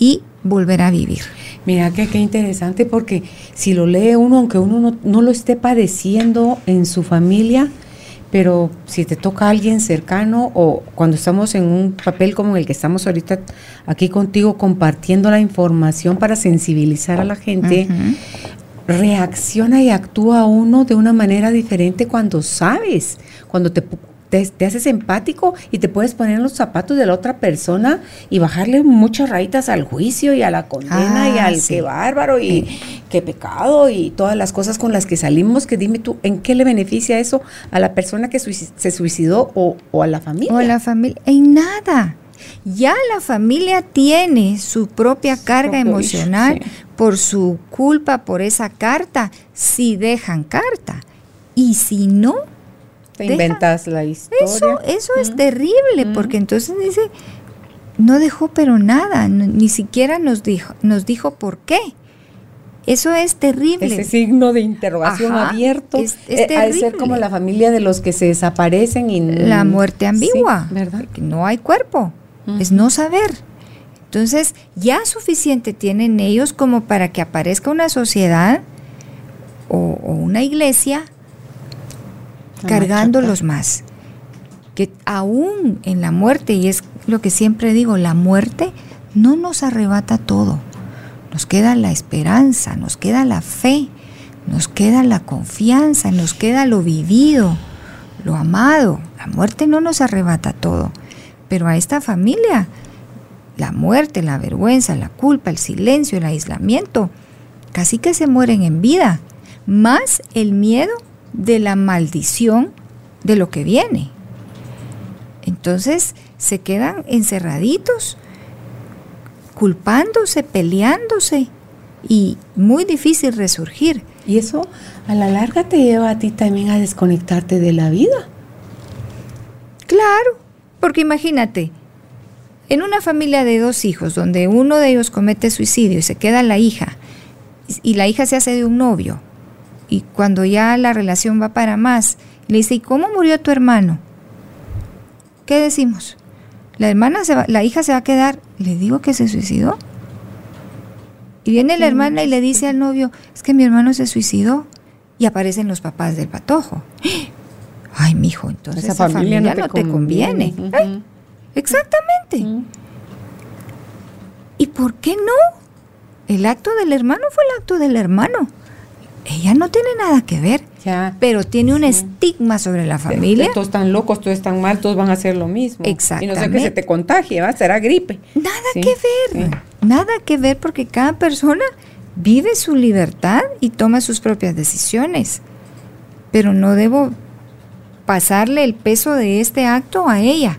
y volver a vivir. Mira que qué interesante porque si lo lee uno, aunque uno no, no lo esté padeciendo en su familia, pero si te toca a alguien cercano o cuando estamos en un papel como el que estamos ahorita aquí contigo compartiendo la información para sensibilizar a la gente, reacciona y actúa uno de una manera diferente cuando sabes, cuando te te, haces empático y te puedes poner en los zapatos de la otra persona y bajarle muchas rayitas al juicio y a la condena y ah, al qué bárbaro y qué pecado y todas las cosas con las que salimos, que dime tú, ¿en qué le beneficia eso a la persona que se suicidó o, a la familia? O a la familia, en nada. Ya la familia tiene su propia carga emocional por su culpa, por esa carta, si dejan carta. Y si no, te inventas la historia. Eso, eso es terrible, porque entonces dice, no dejó pero nada, ni siquiera nos dijo, nos dijo por qué. Eso es terrible. Ese signo de interrogación abierto. Es, eh, ser como la familia de los que se desaparecen y la muerte ambigua, ¿verdad? No hay cuerpo, es no saber. Entonces, ya suficiente tienen ellos como para que aparezca una sociedad o una iglesia cargándolos más. Que aún en la muerte, y es lo que siempre digo, la muerte no nos arrebata todo. Nos queda la esperanza, nos queda la fe, nos queda la confianza, nos queda lo vivido, lo amado. La muerte no nos arrebata todo. Pero a esta familia, la muerte, la vergüenza, la culpa, el silencio, el aislamiento, casi que se mueren en vida. Más el miedo de la maldición de lo que viene. Entonces se quedan encerraditos, culpándose, peleándose, y muy difícil resurgir. Y eso a la larga te lleva a ti también a desconectarte de la vida. Claro, porque imagínate, en una familia de dos hijos donde uno de ellos comete suicidio y se queda la hija, y la hija se hace de un novio, y cuando ya la relación va para más, le dice, ¿y cómo murió tu hermano? ¿Qué decimos? La hermana se va, la hija se va a quedar, le digo que se suicidó. Y viene la hermana y le dice al novio, es que mi hermano se suicidó. Y aparecen los papás del patojo. Ay, mijo, entonces esa, familia, no te, conviene. exactamente. ¿Y por qué no? El acto del hermano fue el acto del hermano. Ella no tiene nada que ver. Ya, pero tiene un estigma sobre la familia. Todos están locos, todos están mal, todos van a hacer lo mismo. Exactamente. Y no sé que se te contagie, va, será gripe. Nada que ver, nada que ver porque cada persona vive su libertad y toma sus propias decisiones. Pero no debo pasarle el peso de este acto a ella,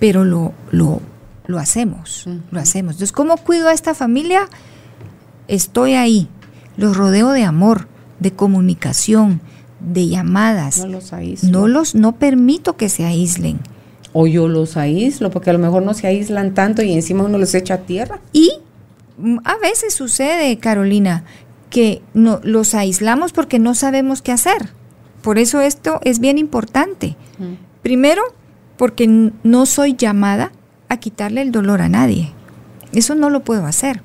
pero lo, lo, lo hacemos, lo hacemos. Entonces, ¿cómo cuido a esta familia? Estoy ahí, los rodeo de amor, de comunicación, de llamadas. No los aíslo. No los, no permito que se aíslen. O yo los aíslo, porque a lo mejor no se aíslan tanto y encima uno los echa a tierra. Y mm, a veces sucede, Carolina, que no, los aislamos porque no sabemos qué hacer. Por eso esto es bien importante. Primero, porque no soy llamada a quitarle el dolor a nadie. Eso no lo puedo hacer.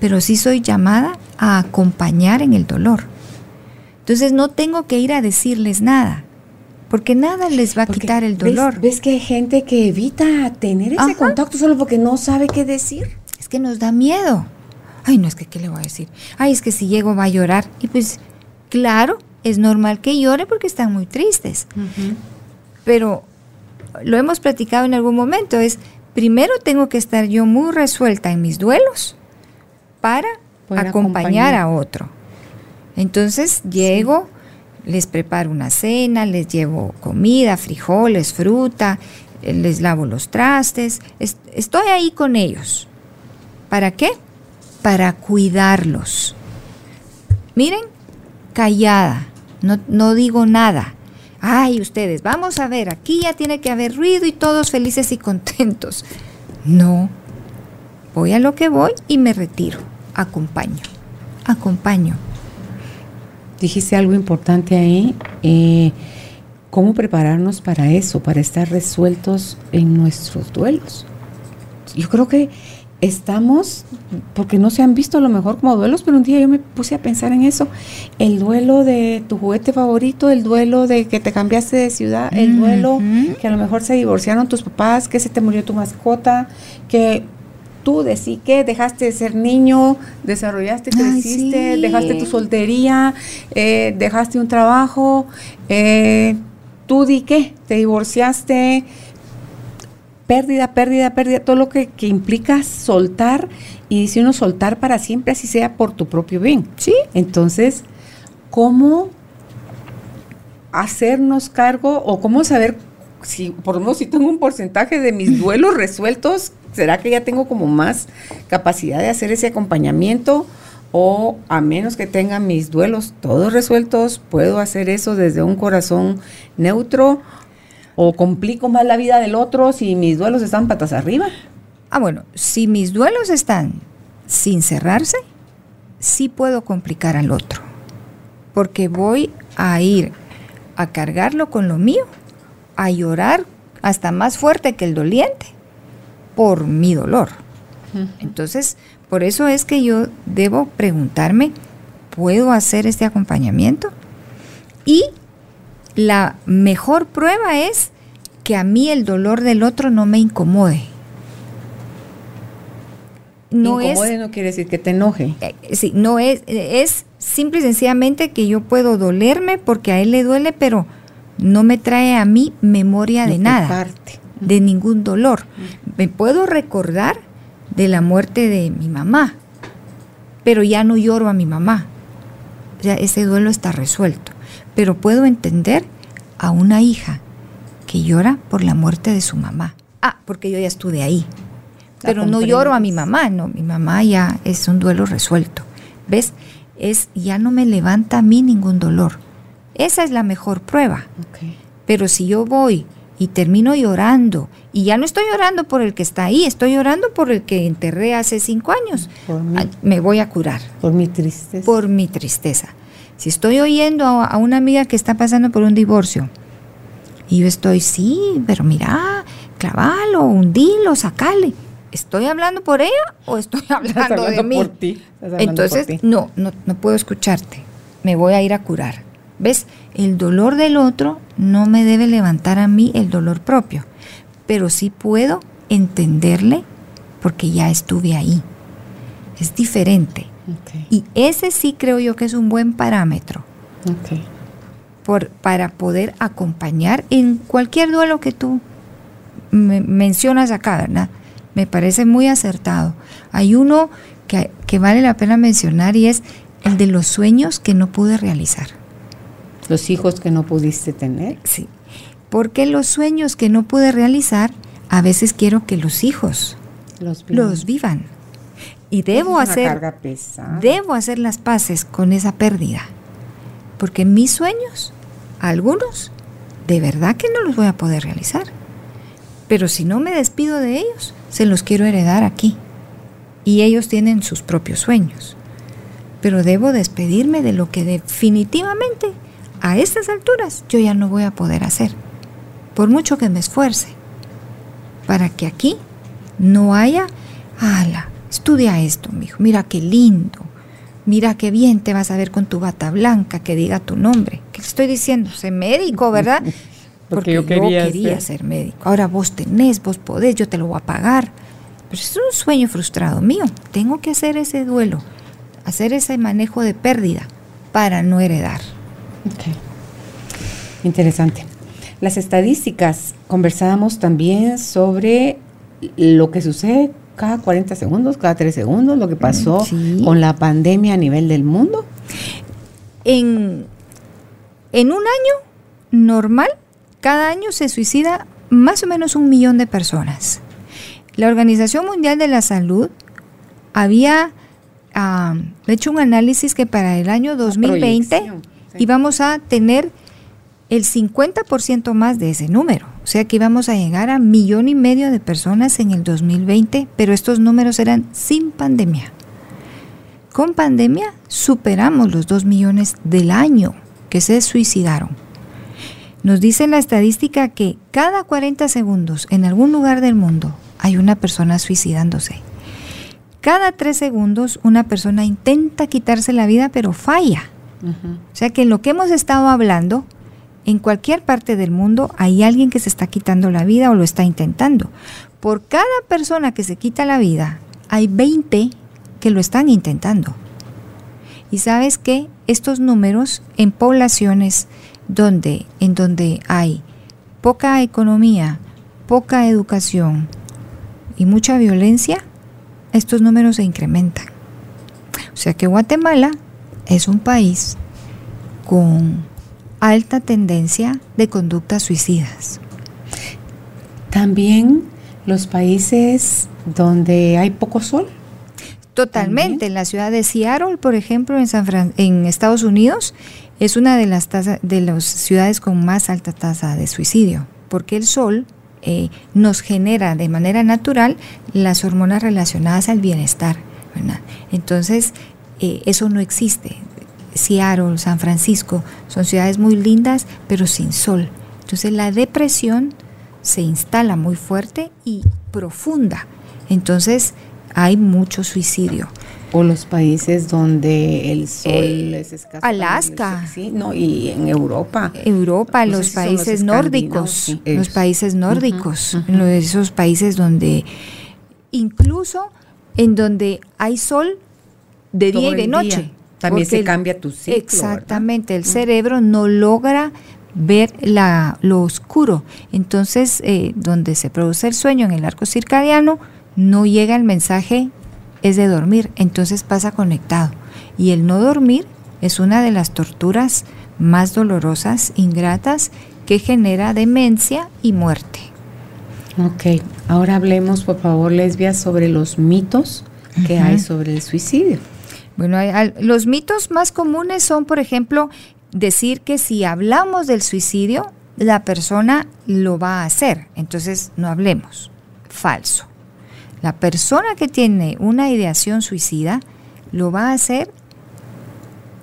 Pero sí soy llamada a acompañar en el dolor. Entonces no tengo que ir a decirles nada, porque nada les va a quitar el dolor. ¿ves, que hay gente que evita tener ese contacto solo porque no sabe qué decir? Es que nos da miedo. Ay, no es que, ¿qué le voy a decir? Ay, es que si llego va a llorar. Y pues, claro, es normal que llore porque están muy tristes. Pero lo hemos platicado en algún momento, es primero tengo que estar yo muy resuelta en mis duelos para acompañar, a otro. Entonces llego, les preparo una cena, les llevo comida, frijoles, fruta, les lavo los trastes, estoy ahí con ellos. ¿Para qué? Para cuidarlos. Miren, callada, no, no digo nada. Ay, ustedes, vamos a ver, aquí ya tiene que haber ruido y todos felices y contentos. No, voy a lo que voy y me retiro, acompaño, acompaño. Dijiste algo importante ahí, eh, cómo prepararnos para eso, para estar resueltos en nuestros duelos. Yo creo que estamos, porque no se han visto a lo mejor como duelos, pero un día yo me puse a pensar en eso. El duelo de tu juguete favorito, el duelo de que te cambiaste de ciudad, el duelo que a lo mejor se divorciaron tus papás, que se te murió tu mascota, que tú decí que dejaste de ser niño, desarrollaste, creciste, dejaste tu soltería, eh, dejaste un trabajo, eh, tú di qué, te divorciaste, pérdida, pérdida, pérdida, todo lo que, implica soltar y dice uno soltar para siempre, así sea por tu propio bien. Sí. Entonces, ¿cómo hacernos cargo o cómo saber si, por lo menos, si tengo un porcentaje de mis duelos resueltos, ¿será que ya tengo como más capacidad de hacer ese acompañamiento? O a menos que tenga mis duelos todos resueltos, puedo hacer eso desde un corazón neutro o complico más la vida del otro si mis duelos están patas arriba. Ah, bueno, si mis duelos están sin cerrarse, sí puedo complicar al otro, porque voy a ir a cargarlo con lo mío, a llorar hasta más fuerte que el doliente por mi dolor. Entonces, por eso es que yo debo preguntarme, ¿puedo hacer este acompañamiento? Y la mejor prueba es que a mí el dolor del otro no me incomode. No incomode no quiere decir que te enoje. Eh, sí, no es, es simple y sencillamente que yo puedo dolerme porque a él le duele, pero no me trae a mí memoria de nada, de ningún dolor. Me puedo recordar de la muerte de mi mamá, pero ya no lloro a mi mamá. Ya ese duelo está resuelto pero puedo entender a una hija que llora por la muerte de su mamá. Ah, porque yo ya estuve ahí. Pero no lloro a mi mamá, no, mi mamá ya es un duelo resuelto. ¿Ves? Es ya no me levanta a mí ningún dolor. Esa es la mejor prueba. Pero si yo voy y termino llorando, y ya no estoy llorando por el que está ahí, estoy llorando por el que enterré hace cinco años, me voy a curar. Por mi tristeza. Por mi tristeza. Si estoy oyendo a, una amiga que está pasando por un divorcio, y yo estoy, sí, pero mira, clavalo, hundilo, sacale. ¿Estoy hablando por ella o estoy hablando, de mí? Por ti. Entonces, no, no, no puedo escucharte. Me voy a ir a curar. ¿Ves? El dolor del otro no me debe levantar a mí el dolor propio, pero sí puedo entenderle porque ya estuve ahí. Es diferente. Y ese sí creo yo que es un buen parámetro por, para poder acompañar en cualquier duelo que tú mencionas acá, ¿verdad? Me parece muy acertado. Hay uno que, que vale la pena mencionar y es el de los sueños que no pude realizar. Los hijos que no pudiste tener. Sí. Porque los sueños que no pude realizar, a veces quiero que los hijos los vivan. Y debo hacer debo hacer las paces con esa pérdida. Porque mis sueños, algunos, de verdad que no los voy a poder realizar. Pero si no me despido de ellos, se los quiero heredar aquí. Y ellos tienen sus propios sueños. Pero debo despedirme de lo que definitivamente a estas alturas yo ya no voy a poder hacer, por mucho que me esfuerce, para que aquí no haya, ala, estudia esto, mijo, mira qué lindo, mira qué bien te vas a ver con tu bata blanca que diga tu nombre. ¿Qué le estoy diciendo? Sé médico, ¿verdad? Porque, yo quería, ser. médico. Ahora vos tenés, vos podés, yo te lo voy a pagar. Pero es un sueño frustrado mío. Tengo que hacer ese duelo, hacer ese manejo de pérdida para no heredar. Interesante. Las estadísticas, conversábamos también sobre lo que sucede cada 40 segundos, cada 3 segundos, lo que pasó con la pandemia a nivel del mundo. En, en un año normal, cada año se suicida más o menos un millón de personas. La Organización Mundial de la Salud había ah, hecho un análisis que para el año 2020 y vamos a tener el 50% más de ese número. O sea que íbamos a llegar a millón y medio de personas en el 2020, pero estos números eran sin pandemia. Con pandemia superamos los 2 millones del año que se suicidaron. Nos dice la estadística que cada 40 segundos en algún lugar del mundo hay una persona suicidándose. Cada 3 segundos una persona intenta quitarse la vida pero falla. O sea que en lo que hemos estado hablando, en cualquier parte del mundo hay alguien que se está quitando la vida o lo está intentando. Por cada persona que se quita la vida, hay 20 que lo están intentando. Y sabes que estos números en poblaciones donde, en donde hay poca economía, poca educación y mucha violencia, estos números se incrementan. O sea que Guatemala es un país con alta tendencia de conductas suicidas. También los países donde hay poco sol. Totalmente. En la ciudad de Seattle, por ejemplo, en, San en Estados Unidos, es una de las, de las ciudades con más alta tasa de suicidio, porque el sol eh, nos genera de manera natural las hormonas relacionadas al bienestar. Entonces, eh, eso no existe. Seattle, San Francisco, son ciudades muy lindas, pero sin sol. Entonces la depresión se instala muy fuerte y profunda. Entonces hay mucho suicidio. O los países donde el sol eh, es escaso. Alaska. Sí, no, y en Europa. Europa, los países nórdicos. los países nórdicos. esos países donde, incluso en donde hay sol de día y de noche. También se cambia tu ciclo. Exactamente, el cerebro no logra ver la, lo oscuro. Entonces, eh, donde se produce el sueño en el arco circadiano, no llega el mensaje, es de dormir, entonces pasa conectado. Y el no dormir es una de las torturas más dolorosas, ingratas, que genera demencia y muerte. Ok, ahora hablemos por favor, lesbias, sobre los mitos que hay sobre el suicidio. Bueno, los mitos más comunes son, por ejemplo, decir que si hablamos del suicidio, la persona lo va a hacer. Entonces, no hablemos. Falso. La persona que tiene una ideación suicida lo va a hacer,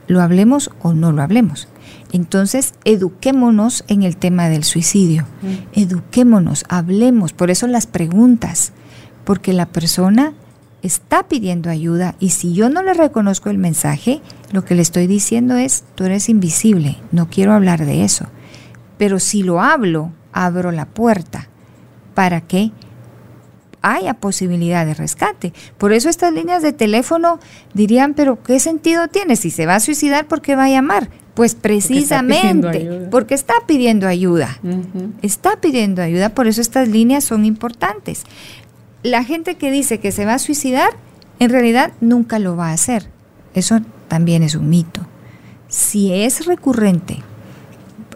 lo hablemos o no lo hablemos. Entonces, eduquémonos en el tema del suicidio. Mm. Eduquémonos, hablemos. Por eso las preguntas. Porque la persona está pidiendo ayuda y si yo no le reconozco el mensaje, lo que le estoy diciendo es, tú eres invisible, no quiero hablar de eso. Pero si lo hablo, abro la puerta para que haya posibilidad de rescate. Por eso estas líneas de teléfono dirían, pero ¿qué sentido tiene? Si se va a suicidar, ¿por qué va a llamar? Pues precisamente porque está pidiendo ayuda. Está pidiendo ayuda, por eso estas líneas son importantes la gente que dice que se va a suicidar, en realidad nunca lo va a hacer. Eso también es un mito. Si es recurrente,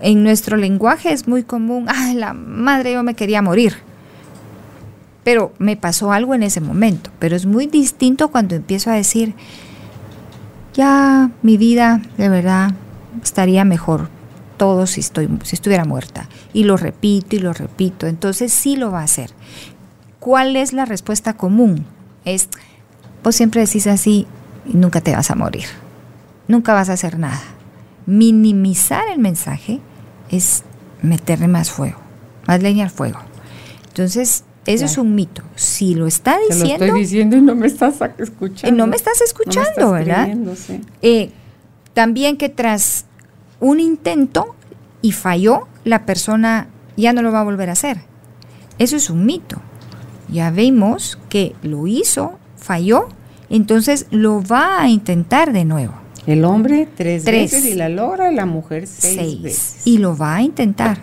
en nuestro lenguaje es muy común, ay, la madre yo me quería morir. Pero me pasó algo en ese momento. Pero es muy distinto cuando empiezo a decir, ya mi vida de verdad estaría mejor todo si, estoy, si estuviera muerta. Y lo repito y lo repito. Entonces sí lo va a hacer. ¿Cuál es la respuesta común? Es, vos siempre decís así y nunca te vas a morir. Nunca vas a hacer nada. Minimizar el mensaje es meterle más fuego, más leña al fuego. Entonces, eso es un mito. Si lo está diciendo. Te lo estoy diciendo y no me estás escuchando. No me estás escuchando, ¿verdad? Eh, también que tras un intento y falló, la persona ya no lo va a volver a hacer. Eso es un mito ya vemos que lo hizo, falló, entonces lo va a intentar de nuevo. El hombre tres, veces y la logra, la mujer seis, veces. Y lo va a intentar.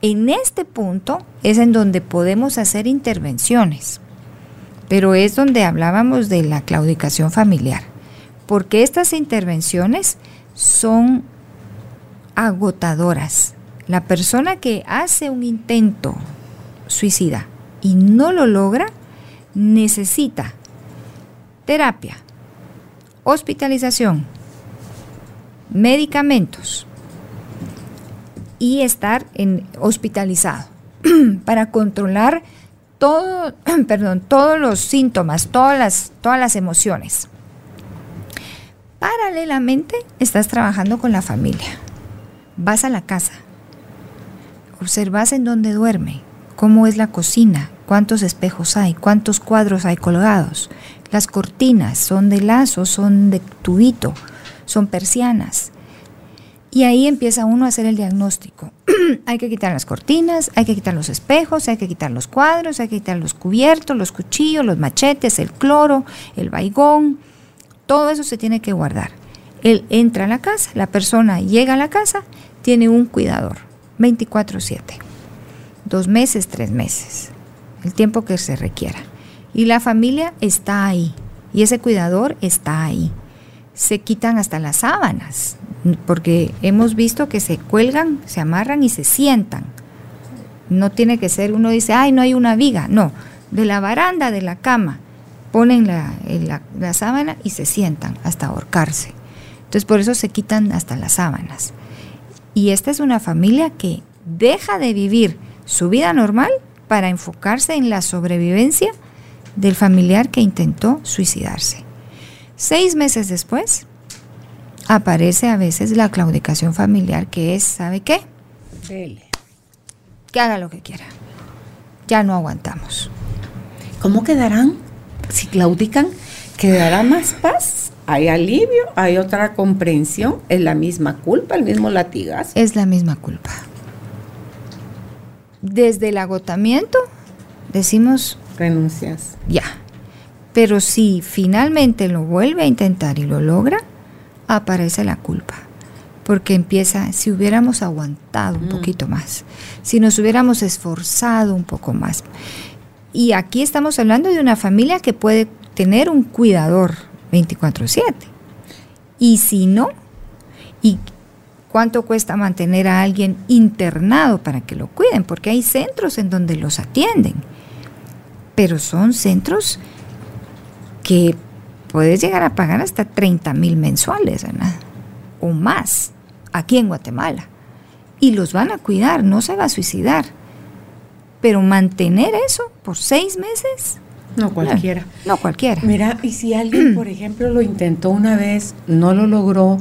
En este punto es en donde podemos hacer intervenciones, pero es donde hablábamos de la claudicación familiar, porque estas intervenciones son agotadoras. La persona que hace un intento suicida y no lo logra, necesita terapia, hospitalización, medicamentos y estar en, hospitalizado para controlar todo, perdón, todos los síntomas, todas las, todas las emociones. Paralelamente estás trabajando con la familia. Vas a la casa. Observas en dónde duerme, cómo es la cocina, cuántos espejos hay, cuántos cuadros hay colgados. Las cortinas son de lazo, son de tubito, son persianas. Y ahí empieza uno a hacer el diagnóstico. hay que quitar las cortinas, hay que quitar los espejos, hay que quitar los cuadros, hay que quitar los cubiertos, los cuchillos, los machetes, el cloro, el baigón. Todo eso se tiene que guardar. Él entra a la casa, la persona llega a la casa, tiene un cuidador, 24/7. Dos meses, tres meses el tiempo que se requiera. Y la familia está ahí, y ese cuidador está ahí. Se quitan hasta las sábanas, porque hemos visto que se cuelgan, se amarran y se sientan. No tiene que ser, uno dice, ay, no hay una viga, no, de la baranda de la cama ponen la, la sábana y se sientan hasta ahorcarse. Entonces por eso se quitan hasta las sábanas. Y esta es una familia que deja de vivir su vida normal para enfocarse en la sobrevivencia del familiar que intentó suicidarse. Seis meses después, aparece a veces la claudicación familiar, que es, ¿sabe qué? Que haga lo que quiera. Ya no aguantamos. ¿Cómo quedarán si claudican? ¿Quedará más paz? ¿Hay alivio? ¿Hay otra comprensión? ¿Es la misma culpa, el mismo latigazo? Es la misma culpa desde el agotamiento decimos... Renuncias. Ya. Pero si finalmente lo vuelve a intentar y lo logra, aparece la culpa. Porque empieza, si hubiéramos aguantado un mm. poquito más, si nos hubiéramos esforzado un poco más. Y aquí estamos hablando de una familia que puede tener un cuidador 24/7. Y si no, y cuánto cuesta mantener a alguien internado para que lo cuiden, porque hay centros en donde los atienden, pero son centros que puedes llegar a pagar hasta 30 mil mensuales, ¿verdad? O más, aquí en Guatemala. Y los van a cuidar, no se va a suicidar. Pero mantener eso por seis meses. No cualquiera. No, cualquiera. Mira, y si alguien, por ejemplo, lo intentó una vez, no lo logró,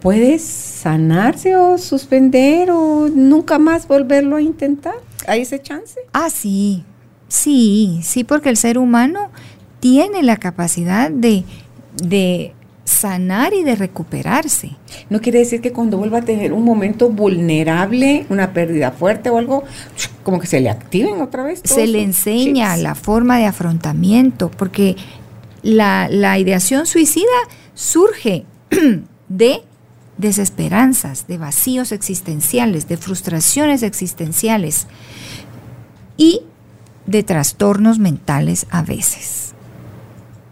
¿puedes sanarse o suspender o nunca más volverlo a intentar? ¿Hay ese chance? Ah, sí, sí, sí, porque el ser humano tiene la capacidad de, de sanar y de recuperarse. No quiere decir que cuando vuelva a tener un momento vulnerable, una pérdida fuerte o algo, como que se le activen otra vez. Se le enseña la forma de afrontamiento, porque la, la ideación suicida surge de desesperanzas, de vacíos existenciales, de frustraciones existenciales y de trastornos mentales a veces.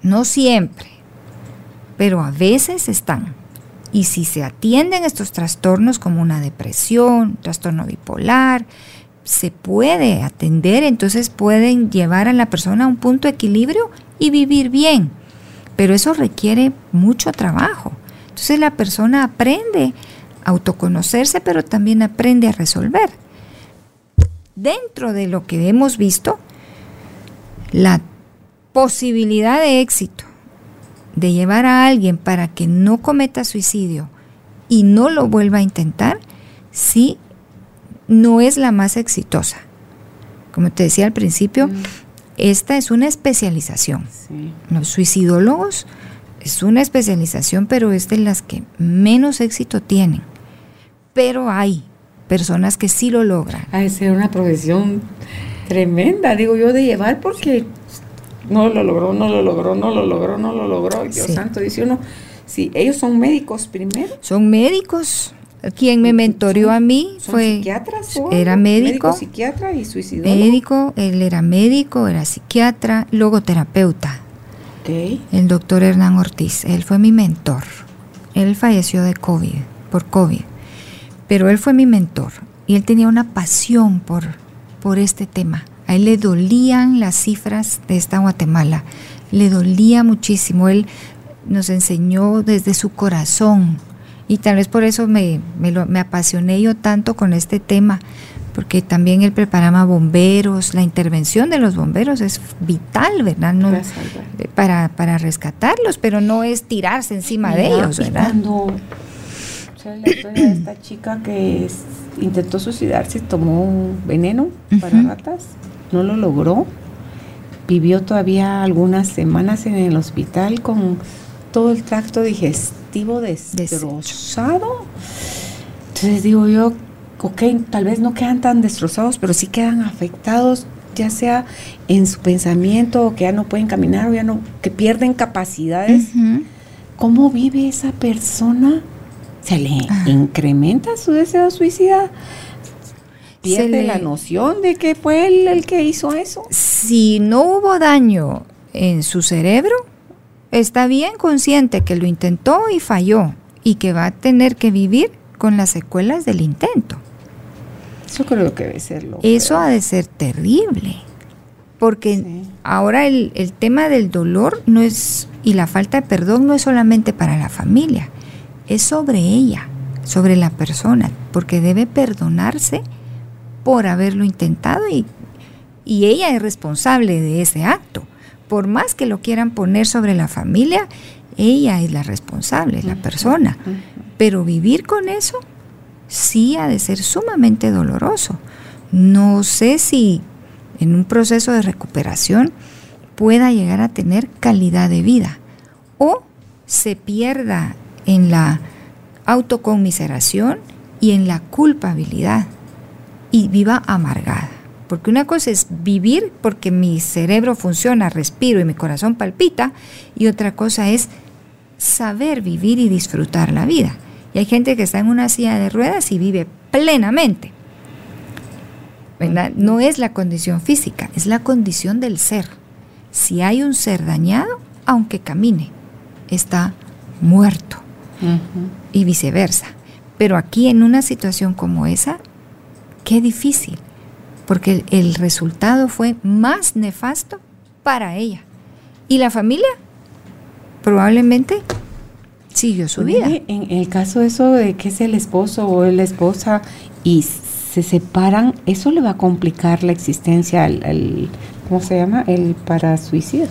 No siempre, pero a veces están. Y si se atienden estos trastornos como una depresión, trastorno bipolar, se puede atender, entonces pueden llevar a la persona a un punto de equilibrio y vivir bien. Pero eso requiere mucho trabajo. Entonces la persona aprende a autoconocerse, pero también aprende a resolver. Dentro de lo que hemos visto, la posibilidad de éxito de llevar a alguien para que no cometa suicidio y no lo vuelva a intentar, sí no es la más exitosa. Como te decía al principio, mm. esta es una especialización. Los suicidólogos es una especialización, pero es de las que menos éxito tienen. Pero hay personas que sí lo logran. Ha de ser una profesión tremenda, digo yo, de llevar porque no lo logró, no lo logró, no lo logró, no lo logró. Dios santo, dice uno, si ellos son médicos primero. Son médicos. Quien me mentorió a mí fue psiquiatras era médico, psiquiatra y suicidólogo. Médico, él era médico, era psiquiatra, logoterapeuta. El doctor Hernán Ortiz, él fue mi mentor. Él falleció de COVID, por COVID, pero él fue mi mentor y él tenía una pasión por, por este tema. A él le dolían las cifras de esta Guatemala, le dolía muchísimo. Él nos enseñó desde su corazón y tal vez por eso me, me, apasioné yo tanto con este tema, porque también él preparaba bomberos, la intervención de los bomberos es vital, ¿verdad? No, para, para rescatarlos, pero no es tirarse encima de ellos, ¿verdad? Cuando la historia de esta chica que intentó suicidarse, tomó un veneno para ratas no lo logró. Vivió todavía algunas semanas en el hospital con todo el tracto digestivo destrozado. Entonces digo yo, ok, tal vez no quedan tan destrozados, pero sí quedan afectados, ya sea en su pensamiento, o que ya no pueden caminar, o ya no, que pierden capacidades. ¿Cómo vive esa persona? ¿Se le ah. incrementa su deseo suicida? pierde la noción de que fue él el que hizo eso. Si no hubo daño en su cerebro, está bien consciente que lo intentó y falló y que va a tener que vivir con las secuelas del intento. Eso creo que debe serlo. Eso ha de ser terrible. Porque ahora el, el tema del dolor no es, y la falta de perdón no es solamente para la familia, es sobre ella, sobre la persona, porque debe perdonarse por haberlo intentado y, y ella es responsable de ese acto. Por más que lo quieran poner sobre la familia, ella es la responsable, es la persona. Pero vivir con eso sí ha de ser sumamente doloroso. No sé si en un proceso de recuperación pueda llegar a tener calidad de vida o se pierda en la autoconmiseración y en la culpabilidad y viva amargada. Porque una cosa es vivir porque mi cerebro funciona, respiro y mi corazón palpita, y otra cosa es saber vivir y disfrutar la vida. Y hay gente que está en una silla de ruedas y vive plenamente. No es la condición física, es la condición del ser. Si hay un ser dañado, aunque camine, está muerto. Y viceversa. Pero aquí en una situación como esa, Qué difícil, porque el, resultado fue más nefasto para ella. ¿Y la familia? probablemente siguió su vida. En el caso de eso de que es el esposo o la esposa y se separan, eso le va a complicar la existencia al, ¿cómo se llama? El para suicida.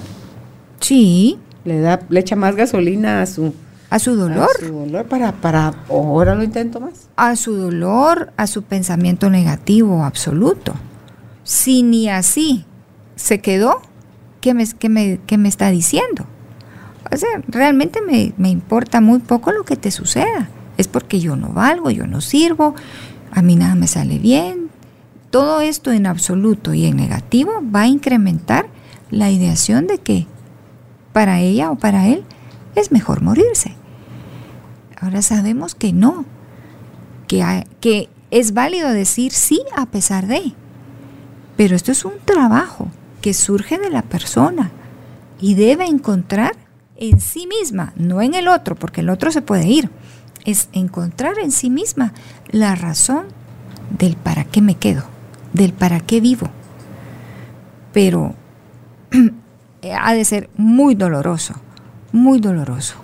Sí. Le da, le echa más gasolina a su a su dolor. A su dolor para, para, ahora lo intento más. A su dolor, a su pensamiento negativo absoluto. Si ni así se quedó, ¿qué me, qué me, qué me está diciendo? O realmente me, me importa muy poco lo que te suceda. Es porque yo no valgo, yo no sirvo, a mí nada me sale bien. Todo esto en absoluto y en negativo va a incrementar la ideación de que para ella o para él es mejor morirse. Ahora sabemos que no, que, que es válido decir sí a pesar de. Pero esto es un trabajo que surge de la persona y debe encontrar en sí misma, no en el otro, porque el otro se puede ir, es encontrar en sí misma la razón del para qué me quedo, del para qué vivo. Pero ha de ser muy doloroso, muy doloroso.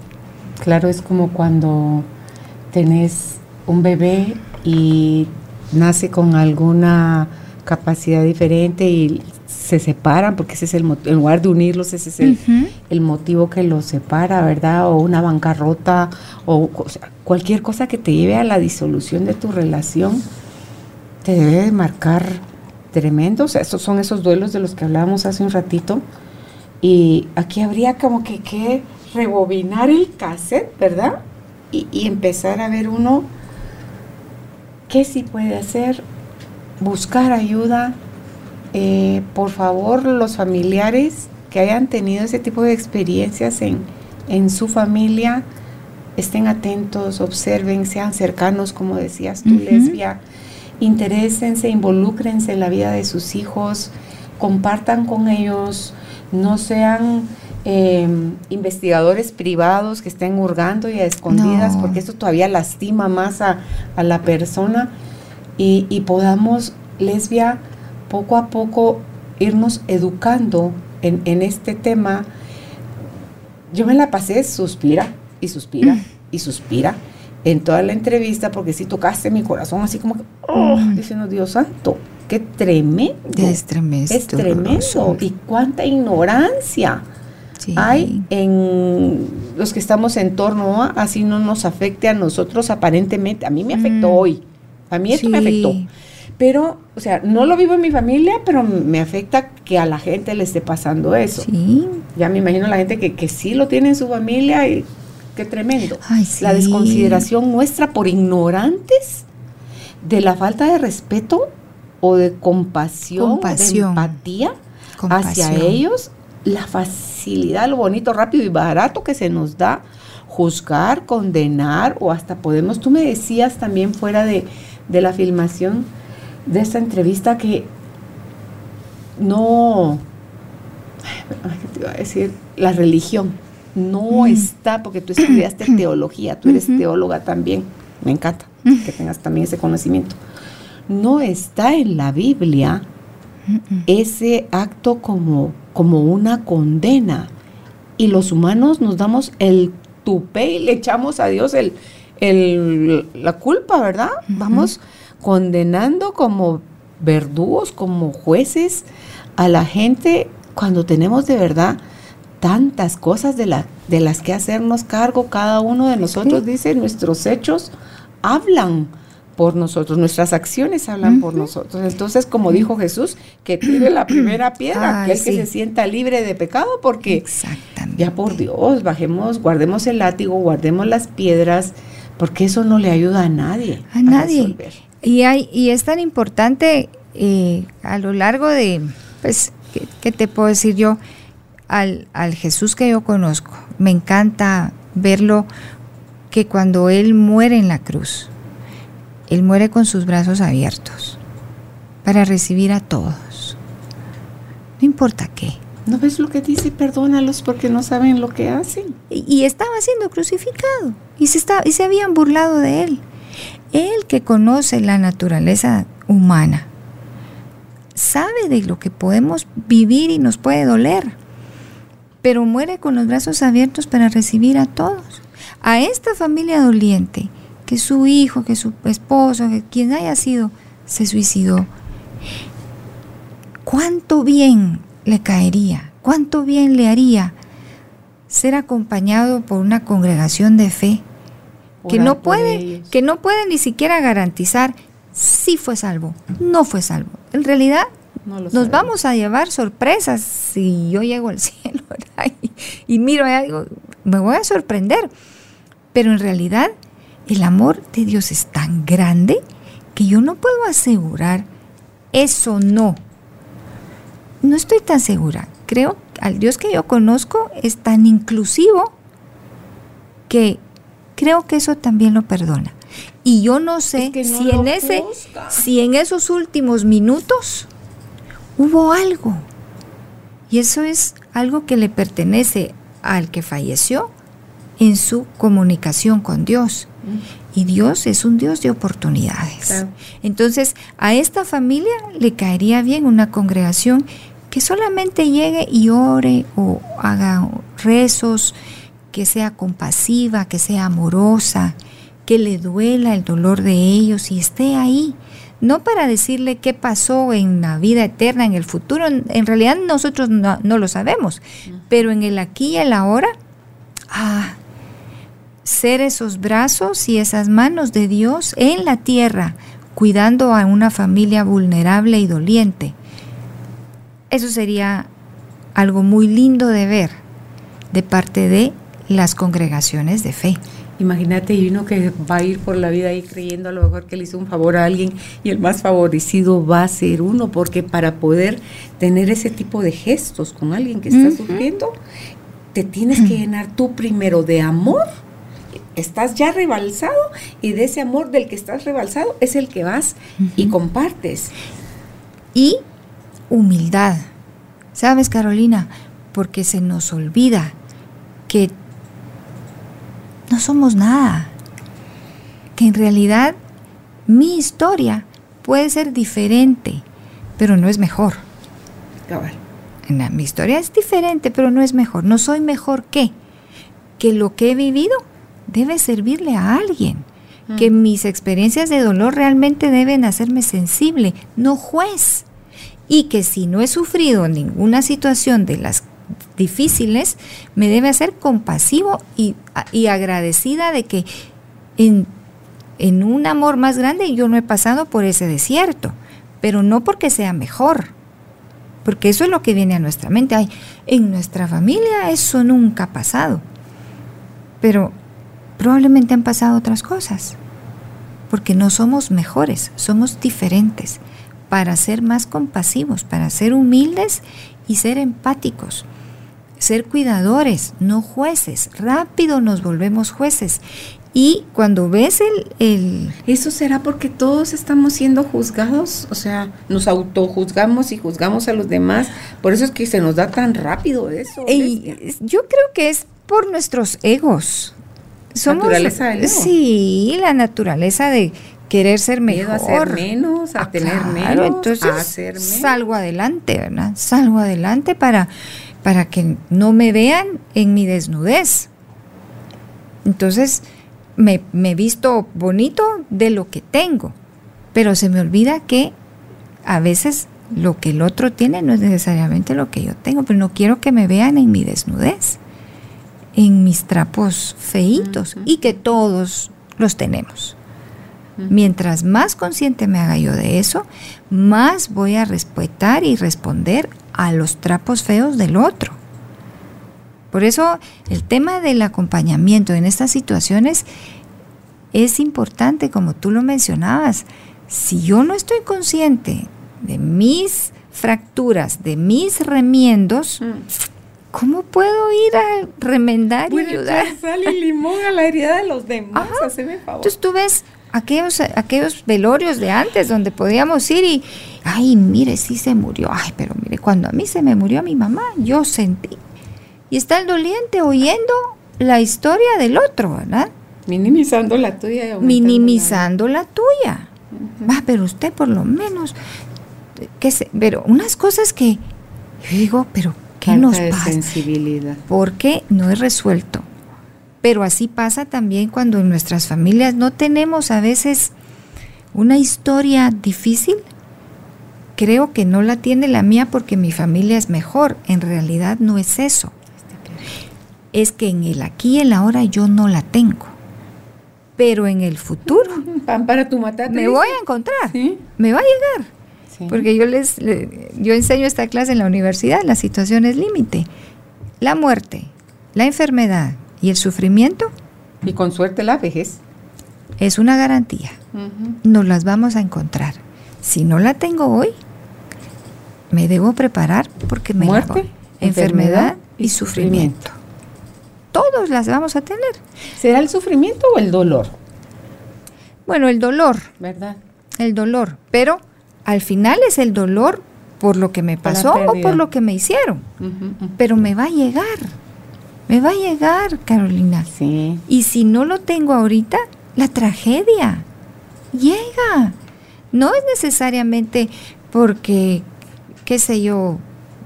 Claro, es como cuando tenés un bebé y nace con alguna capacidad diferente y se separan, porque ese es el en lugar de unirlos, ese es el, motivo que los separa, ¿verdad? O una bancarrota, o, cualquier cosa que te lleve a la disolución de tu relación, te debe de marcar tremendo. O sea, esos son esos duelos de los que hablábamos hace un ratito. Y aquí habría como que, que rebobinar el cassette, ¿verdad? Y, y empezar a ver uno qué sí puede hacer, buscar ayuda, eh, por favor, los familiares que hayan tenido ese tipo de experiencias en, en su familia, estén atentos, observen, sean cercanos, como decías tú, lesbia, interésense, involúcrense en la vida de sus hijos, compartan con ellos, no sean em, investigadores privados que estén hurgando y a escondidas, porque esto todavía lastima más a, la persona. Y, y podamos, lesbia, poco a poco irnos educando en, este tema. Yo me la pasé suspira y suspira mm. y suspira en toda la entrevista porque si tocaste mi corazón así como que, oh, mm. diciendo Dios santo, qué tremendo. Es tremendo. Es tremendo. Y cuánta ignorancia hay en los que estamos en torno a, así no nos afecte a nosotros aparentemente. A mí me afectó mm. hoy. A mí esto me afectó pero, o sea, no lo vivo en mi familia, pero me afecta que a la gente le esté pasando eso. Sí. Ya me imagino la gente que, que sí lo tiene en su familia y qué tremendo. La desconsideración nuestra por ignorantes de la falta de respeto o de compasión, de empatía hacia ellos, la facilidad, lo bonito, rápido y barato que se nos da juzgar, condenar o hasta podemos, tú me decías también fuera de, de la filmación, de esta entrevista que no, ¿qué te iba a decir? La religión no está, porque tú estudiaste teología, tú eres teóloga también, me encanta que tengas también ese conocimiento. No está en la Biblia ese acto como, como una condena. Y los humanos nos damos el tupé y le echamos a Dios el, el la culpa, ¿verdad? Vamos condenando como verdugos, como jueces a la gente cuando tenemos de verdad tantas cosas de, la, de las que hacernos cargo. Cada uno de nosotros dice, nuestros hechos hablan por nosotros, nuestras acciones hablan por nosotros. Entonces, como dijo Jesús, que tire la primera piedra, aquel que se sienta libre de pecado, porque ya por Dios, bajemos, guardemos el látigo, guardemos las piedras, porque eso no le ayuda a nadie. A, nadie. Y, hay, y es tan importante eh, a lo largo de, pues, ¿qué, te puedo decir yo? Al, al Jesús que yo conozco, me encanta verlo que cuando Él muere en la cruz, Él muere con sus brazos abiertos para recibir a todos. No importa qué. ¿No ves lo que dice? Perdónalos porque no saben lo que hacen. Y, estaba siendo crucificado y se, está, y se habían burlado de Él. Él que conoce la naturaleza humana, sabe de lo que podemos vivir y nos puede doler. pero muere con los brazos abiertos para recibir a todos. A esta familia doliente, que su hijo, que su esposo, que quien haya sido, se suicidó. ¿Cuánto bien le caería? ¿Cuánto bien le haría ser acompañado por una congregación de fe que no puede, que no puede ni siquiera garantizar si fue salvo, no fue salvo. En realidad nos vamos a llevar sorpresas si yo llego al cielo y, miro algo, me voy a sorprender. Pero en realidad el amor de Dios es tan grande que yo no puedo asegurar eso no. No estoy tan segura. Creo que al Dios que yo conozco es tan inclusivo que creo que eso también lo perdona. Y yo no sé si en ese si en esos últimos minutos hubo algo. Y eso es algo que le pertenece al que falleció en su comunicación con Dios. Y Dios es un Dios de oportunidades. Entonces, a esta familia le caería bien una congregación que solamente llegue y ore o haga rezos, que sea compasiva, que sea amorosa, que le duela el dolor de ellos y esté ahí. No para decirle qué pasó en la vida eterna, en el futuro, en, realidad nosotros no, lo sabemos, pero en el aquí y el ahora, ah, ser esos brazos y esas manos de Dios en la tierra, cuidando a una familia vulnerable y doliente. Eso sería algo muy lindo de ver de parte de las congregaciones de fe. Imagínate, y uno que va a ir por la vida ahí creyendo a lo mejor que le hizo un favor a alguien y el más favorecido va a ser uno, porque para poder tener ese tipo de gestos con alguien que está sufriendo, te tienes que llenar tú primero de amor. Estás ya rebalsado y de ese amor del que estás rebalsado es el que vas y compartes. Y humildad. ¿Sabes, Carolina? Porque se nos olvida que no somos nada. Que en realidad mi historia puede ser diferente, pero no es mejor. mi historia es diferente, pero no es mejor. No soy mejor que. Que lo que he vivido debe servirle a alguien. Mm. Que mis experiencias de dolor realmente deben hacerme sensible, no juez. Y que si no he sufrido ninguna situación de las difíciles, me debe hacer compasivo y, agradecida de que en, en un amor más grande yo no he pasado por ese desierto, pero no porque sea mejor, porque eso es lo que viene a nuestra mente. En nuestra familia eso nunca ha pasado, pero probablemente han pasado otras cosas, porque no somos mejores, somos diferentes, para ser más compasivos, para ser humildes y ser empáticos ser cuidadores, no jueces. Rápido nos volvemos jueces. Y cuando ves el, el... ¿Eso será porque todos estamos siendo juzgados? O sea, nos autojuzgamos y juzgamos a los demás. Por eso es que se nos da tan rápido eso. yo creo que es por nuestros egos. Somos, naturaleza del ego. Sí, la naturaleza de querer ser mejor. a ser menos, a ah, tener menos, entonces a hacer menos. Salgo adelante, ¿verdad? Salgo adelante para para que no me vean en mi desnudez. Entonces, me, me visto bonito de lo que tengo, pero se me olvida que a veces lo que el otro tiene no es necesariamente lo que yo tengo, pero no quiero que me vean en mi desnudez, en mis trapos feitos, y que todos los tenemos. Mientras más consciente me haga yo de eso, más voy a respetar y responder a los trapos feos del otro. Por eso el tema del acompañamiento en estas situaciones es importante, como tú lo mencionabas. Si yo no estoy consciente de mis fracturas, de mis remiendos, mm. ¿cómo puedo ir a remendar y ayudar? Sal y limón a la herida de los demás, favor. Entonces tú ves aquellos, aquellos velorios de antes donde podíamos ir y, ay, mire, sí se murió, ay, pero mire, cuando a mí se me murió mi mamá, yo sentí. Y está el doliente oyendo la historia del otro, ¿verdad? Minimizando la tuya. Minimizando la, tuya. Va, pero usted por lo menos, que se, pero unas cosas que yo digo, pero ¿Qué nos de pasa? sensibilidad. Porque no es resuelto. Pero así pasa también cuando en nuestras familias no tenemos a veces una historia difícil. Creo que no la tiene la mía porque mi familia es mejor. En realidad no es eso. Es que en el aquí y el ahora yo no la tengo. Pero en el futuro Pan para tu matate. me voy a encontrar. Sí. Me va a llegar. Sí. Porque yo les le- yo enseño esta clase en la universidad, las situaciones límite. La muerte, la enfermedad y el sufrimiento Y con suerte la vejez. es una garantía. Nos las vamos a encontrar. Si no la tengo hoy, me debo preparar porque me la Muerte, voy. enfermedad y sufrimiento. Todos las vamos a tener. ¿Será el sufrimiento o el dolor? Bueno, el dolor, ¿Verdad? el dolor, pero al final es el dolor por lo que me pasó o por lo que me hicieron. Pero me va a llegar. Me va a llegar, Carolina. Sí. Y si no lo tengo ahorita, la tragedia llega. No es necesariamente porque, qué sé yo,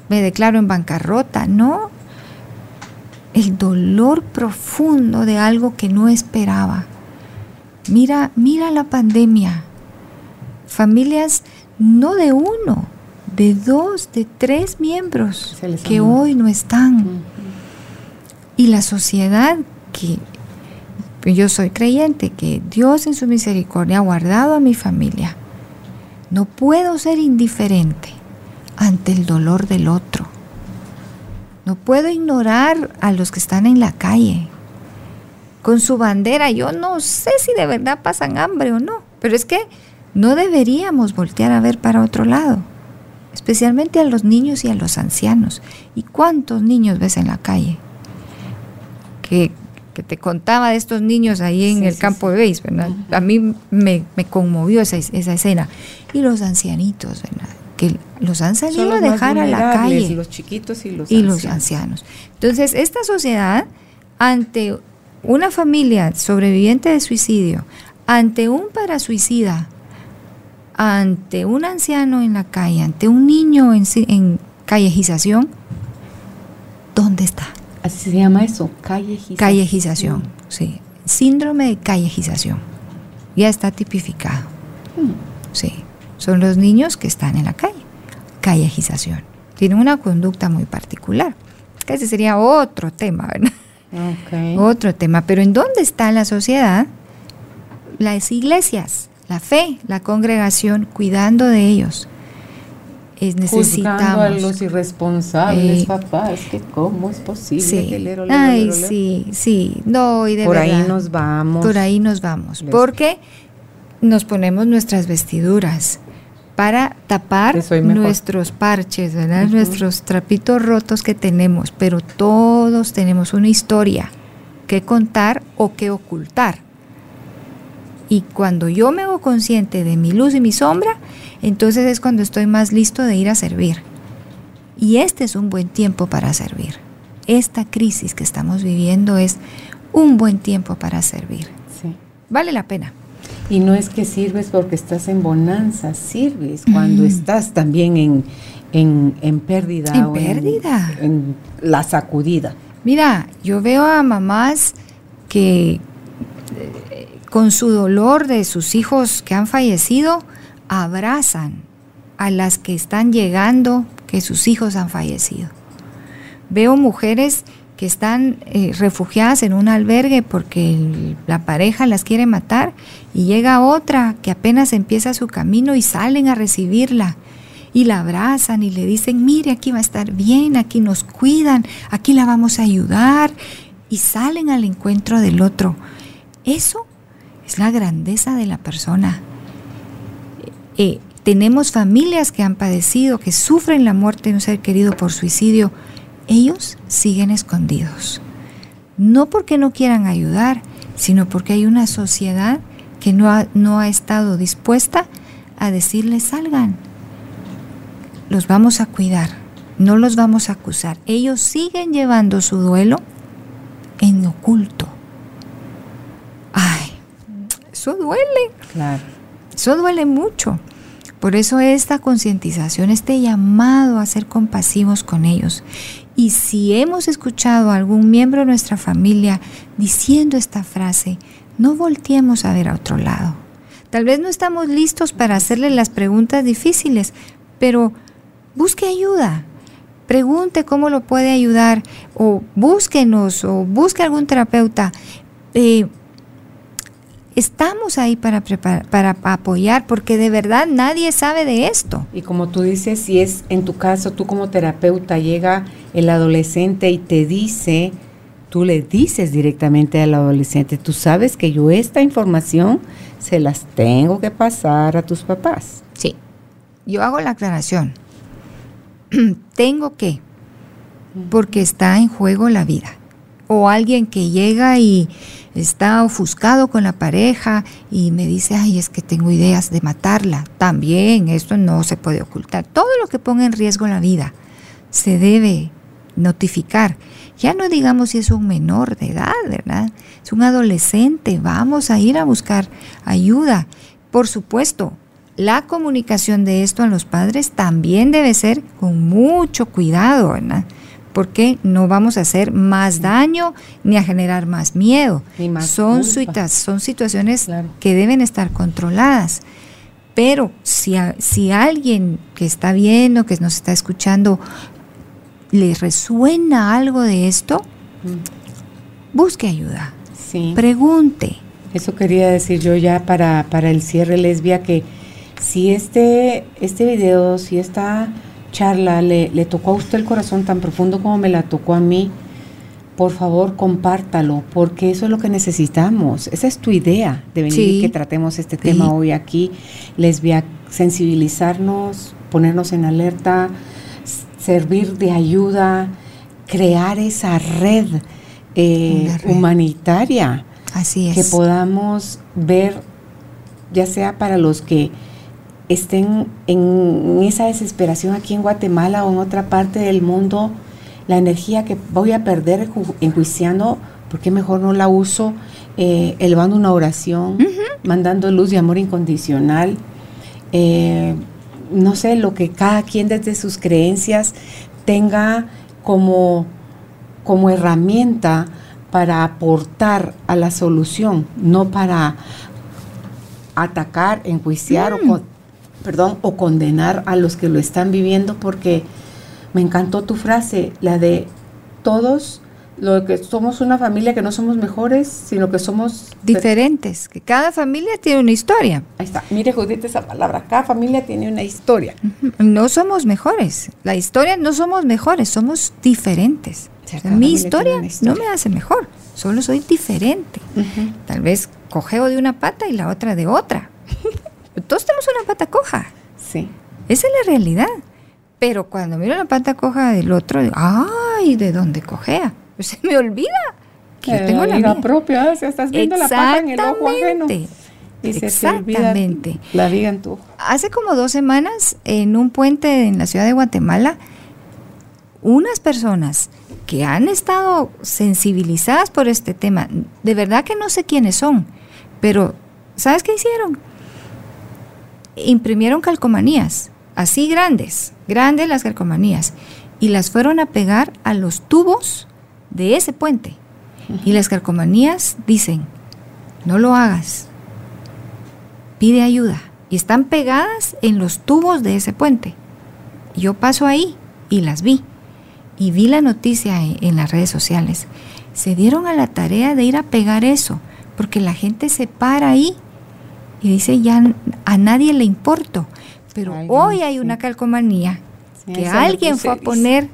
me declaro en bancarrota, no. El dolor profundo de algo que no esperaba. Mira, mira la pandemia. Familias no de uno, de dos, de tres miembros que hoy no están. Ujú. Y la sociedad que yo soy creyente que Dios en su misericordia ha guardado a mi familia. No puedo ser indiferente ante el dolor del otro. No puedo ignorar a los que están en la calle con su bandera. Yo no sé si de verdad pasan hambre o no, pero es que no deberíamos voltear a ver para otro lado, especialmente a los niños y a los ancianos. ¿Y cuántos niños ves en la calle? Que, que te contaba de estos niños ahí en Sí, el sí, campo sí. de béis, ¿verdad? A mí me, me conmovió esa, esa escena. Y los ancianitos, ¿verdad? Que los han salido a los más dejar a la calle Los chiquitos y los y los ancianos. ancianos. Entonces, esta sociedad, ante una familia sobreviviente de suicidio, ante un parasuicida, ante un anciano en la calle, ante un niño en, en callejización, ¿dónde está? Así se llama eso, callejización. Callejización, sí. Síndrome de callejización. Ya está tipificado. Mm. Sí. Son los niños que están en la calle. Callejización. Tienen una conducta muy particular. Ese sería otro tema, ¿verdad? Otro tema. Pero ¿en dónde está la sociedad? Las iglesias, la fe, la congregación, cuidando de ellos. Es Juzgando a necesitamos. los irresponsables, Eh, papá, es que cómo es posible Sí. que lero, lero, Ay, lero, sí, sí. No, y de Por ahí verdad. nos vamos. Por ahí nos vamos. Les- Porque nos ponemos nuestras vestiduras para tapar nuestros parches, ¿verdad? Nuestros trapitos rotos que tenemos. Pero todos tenemos una historia que contar o que ocultar. Y cuando yo me hago consciente de mi luz y mi sombra, entonces es cuando estoy más listo de ir a servir. Y este es un buen tiempo para servir. Esta crisis que estamos viviendo es un buen tiempo para servir. Sí. Vale la pena. Y no es que sirves porque estás en bonanza, sirves cuando Mm. estás también en, en, en pérdida. En o pérdida. En, la sacudida. Mira, yo veo a mamás que eh, con su dolor de sus hijos que han fallecido, abrazan a las que están llegando que sus hijos han fallecido. Veo mujeres que están eh, refugiadas en un albergue porque la pareja las quiere matar y llega otra que apenas empieza su camino y salen a recibirla y la abrazan y le dicen, mire, aquí va a estar bien, aquí nos cuidan, aquí la vamos a ayudar y salen al encuentro del otro. Eso es la grandeza de la persona. Eh, tenemos familias que han padecido, que sufren la muerte de un ser querido por suicidio. Ellos siguen escondidos. No porque no quieran ayudar, sino porque hay una sociedad que no ha, no ha estado dispuesta a decirles salgan. Los vamos a cuidar, no los vamos a acusar. Ellos siguen llevando su duelo en oculto. Ay, eso duele. Claro. Eso duele mucho. Por eso esta concientización, este llamado a ser compasivos con ellos. Y si hemos escuchado a algún miembro de nuestra familia diciendo esta frase, no volteemos a ver a otro lado. Tal vez no estamos listos para hacerle las preguntas difíciles, pero busque ayuda. Pregunte cómo lo puede ayudar o búsquenos o busque algún terapeuta. Eh, estamos ahí para, para apoyar porque de verdad nadie sabe de esto. Y como tú dices, si es en tu caso, tú como terapeuta llega el adolescente y te dice, tú le dices directamente al adolescente, tú sabes que yo esta información se las tengo que pasar a tus papás. Sí, yo hago la aclaración. tengo que, porque está en juego la vida. O alguien que llega y está ofuscado con la pareja y me dice, ay, es que tengo ideas de matarla. También, esto no se puede ocultar. Todo lo que ponga en riesgo la vida se debe notificar. Ya no digamos si es un menor de edad, ¿verdad? Es un adolescente, vamos a ir a buscar ayuda. Por supuesto, la comunicación de esto a los padres también debe ser con mucho cuidado, ¿verdad? Porque no vamos a hacer más daño ni a generar más miedo. son, son situaciones que deben estar controladas. Pero si, si alguien que está viendo, que nos está escuchando, le resuena algo de esto, mm. busque ayuda. Pregunte. Eso quería decir yo ya para, para el cierre lesbia que si este, este video, si está charla le, le tocó a usted el corazón tan profundo como me la tocó a mí, por favor compártalo, porque eso es lo que necesitamos. Esa es tu idea de venir y que tratemos este tema hoy aquí, lesbia, sensibilizarnos, ponernos en alerta, servir de ayuda, crear esa red, eh, humanitaria. Así es. Que podamos ver, ya sea para los que estén en esa desesperación aquí en Guatemala o en otra parte del mundo, la energía que voy a perder enjuiciando, ¿por qué mejor no la uso eh, elevando una oración, mandando luz y amor incondicional? Eh, no sé, lo que cada quien desde sus creencias tenga como, como herramienta para aportar a la solución, no para atacar, enjuiciar o mm perdón, o condenar a los que lo están viviendo, porque me encantó tu frase, la de todos lo que somos una familia que no somos mejores, sino que somos diferentes, que cada familia tiene una historia. Ahí está, mire Judith esa palabra, cada familia tiene una historia. No somos mejores, la historia no somos mejores, somos diferentes. mi historia, no me hace mejor, solo soy diferente. Tal vez cogeo de una pata y la otra de otra, todos tenemos una pata coja. Sí. Esa es la realidad. Pero cuando miro la pata coja del otro, digo, ay, ¿de dónde cojea? Pues se me olvida que yo tengo la, la propia, o sea, estás viendo la pata en el ojo ajeno. Y se Exactamente. la viga en tu Hace como dos semanas, en un puente en la ciudad de Guatemala, unas personas que han estado sensibilizadas por este tema, de verdad que no sé quiénes son, pero ¿sabes qué hicieron? Imprimieron calcomanías, así grandes, grandes las calcomanías, y las fueron a pegar a los tubos de ese puente. Y las calcomanías dicen, no lo hagas, pide ayuda. Y están pegadas en los tubos de ese puente. Yo paso ahí y las vi. Y vi la noticia en las redes sociales. Se dieron a la tarea de ir a pegar eso, porque la gente se para ahí y dice, ya a nadie le importo. Pero hoy hay una calcomanía que alguien fue a poner,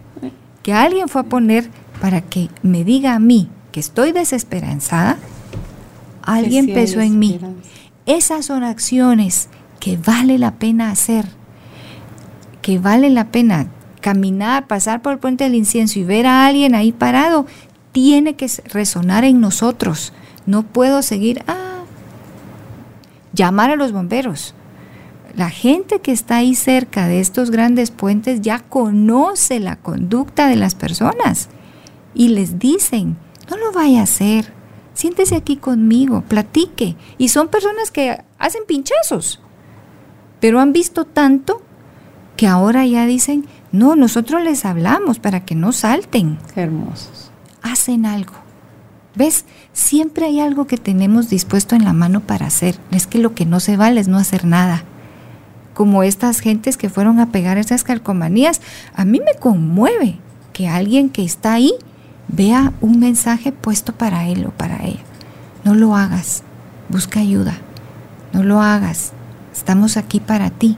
que alguien fue a poner para que me diga a mí que estoy desesperanzada. Alguien pensó en mí. Esas son acciones que vale la pena hacer, que vale la pena caminar, pasar por el puente del incienso y ver a alguien ahí parado, tiene que resonar en nosotros. No puedo seguir, ah, llamar a los bomberos. La gente que está ahí cerca de estos grandes puentes ya conoce la conducta de las personas y les dicen, no lo vaya a hacer, siéntese aquí conmigo, platique. Y son personas que hacen pinchazos, pero han visto tanto que ahora ya dicen, No, nosotros les hablamos para que no salten. Qué hermosos. Hacen algo. ¿Ves? Siempre hay algo que tenemos dispuesto en la mano para hacer. Es que lo que no se vale es no hacer nada. Como estas gentes que fueron a pegar esas calcomanías, a mí me conmueve que alguien que está ahí vea un mensaje puesto para él o para ella. No lo hagas, busca ayuda. No lo hagas, estamos aquí para ti.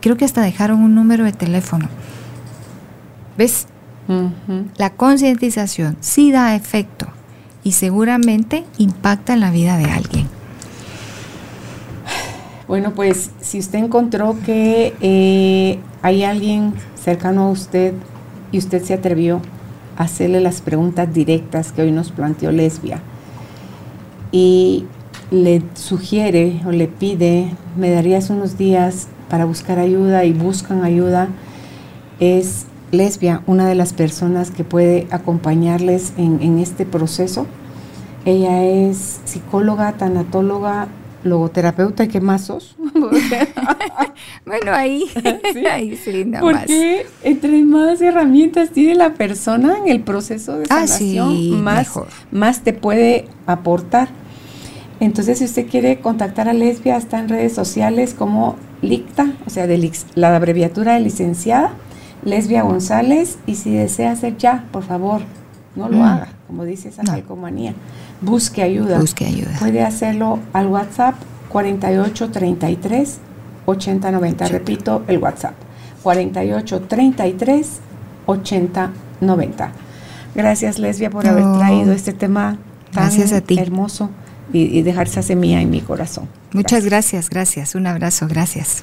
Creo que hasta dejaron un número de teléfono. ¿Ves? La concientización sí da efecto y seguramente impacta en la vida de alguien. Bueno, pues si usted encontró que eh, hay alguien cercano a usted y usted se atrevió a hacerle las preguntas directas que hoy nos planteó Lesbia y le sugiere o le pide, me darías unos días para buscar ayuda y buscan ayuda, es lesbia, una de las personas que puede acompañarles en, este proceso. Ella es psicóloga, tanatóloga, logoterapeuta, ¿qué más sos? bueno, ahí, ¿Sí? ahí sí, nada Porque entre más herramientas tiene la persona en el proceso de ah, sanación, más, más te puede aportar. Entonces, si usted quiere contactar a Lesbia, está en redes sociales como LICTA, o sea, de la abreviatura de licenciada, Lesbia González, y si desea hacer ya, por favor, no lo mm. haga, como dice esa calcomanía. Busque ayuda. Busque ayuda. Puede hacerlo al WhatsApp 4833 8090. Repito, el WhatsApp 4833 8090. Gracias, Lesbia, por haber traído este tema tan hermoso y, dejar esa semilla en mi corazón. Muchas gracias, gracias. Un abrazo, gracias.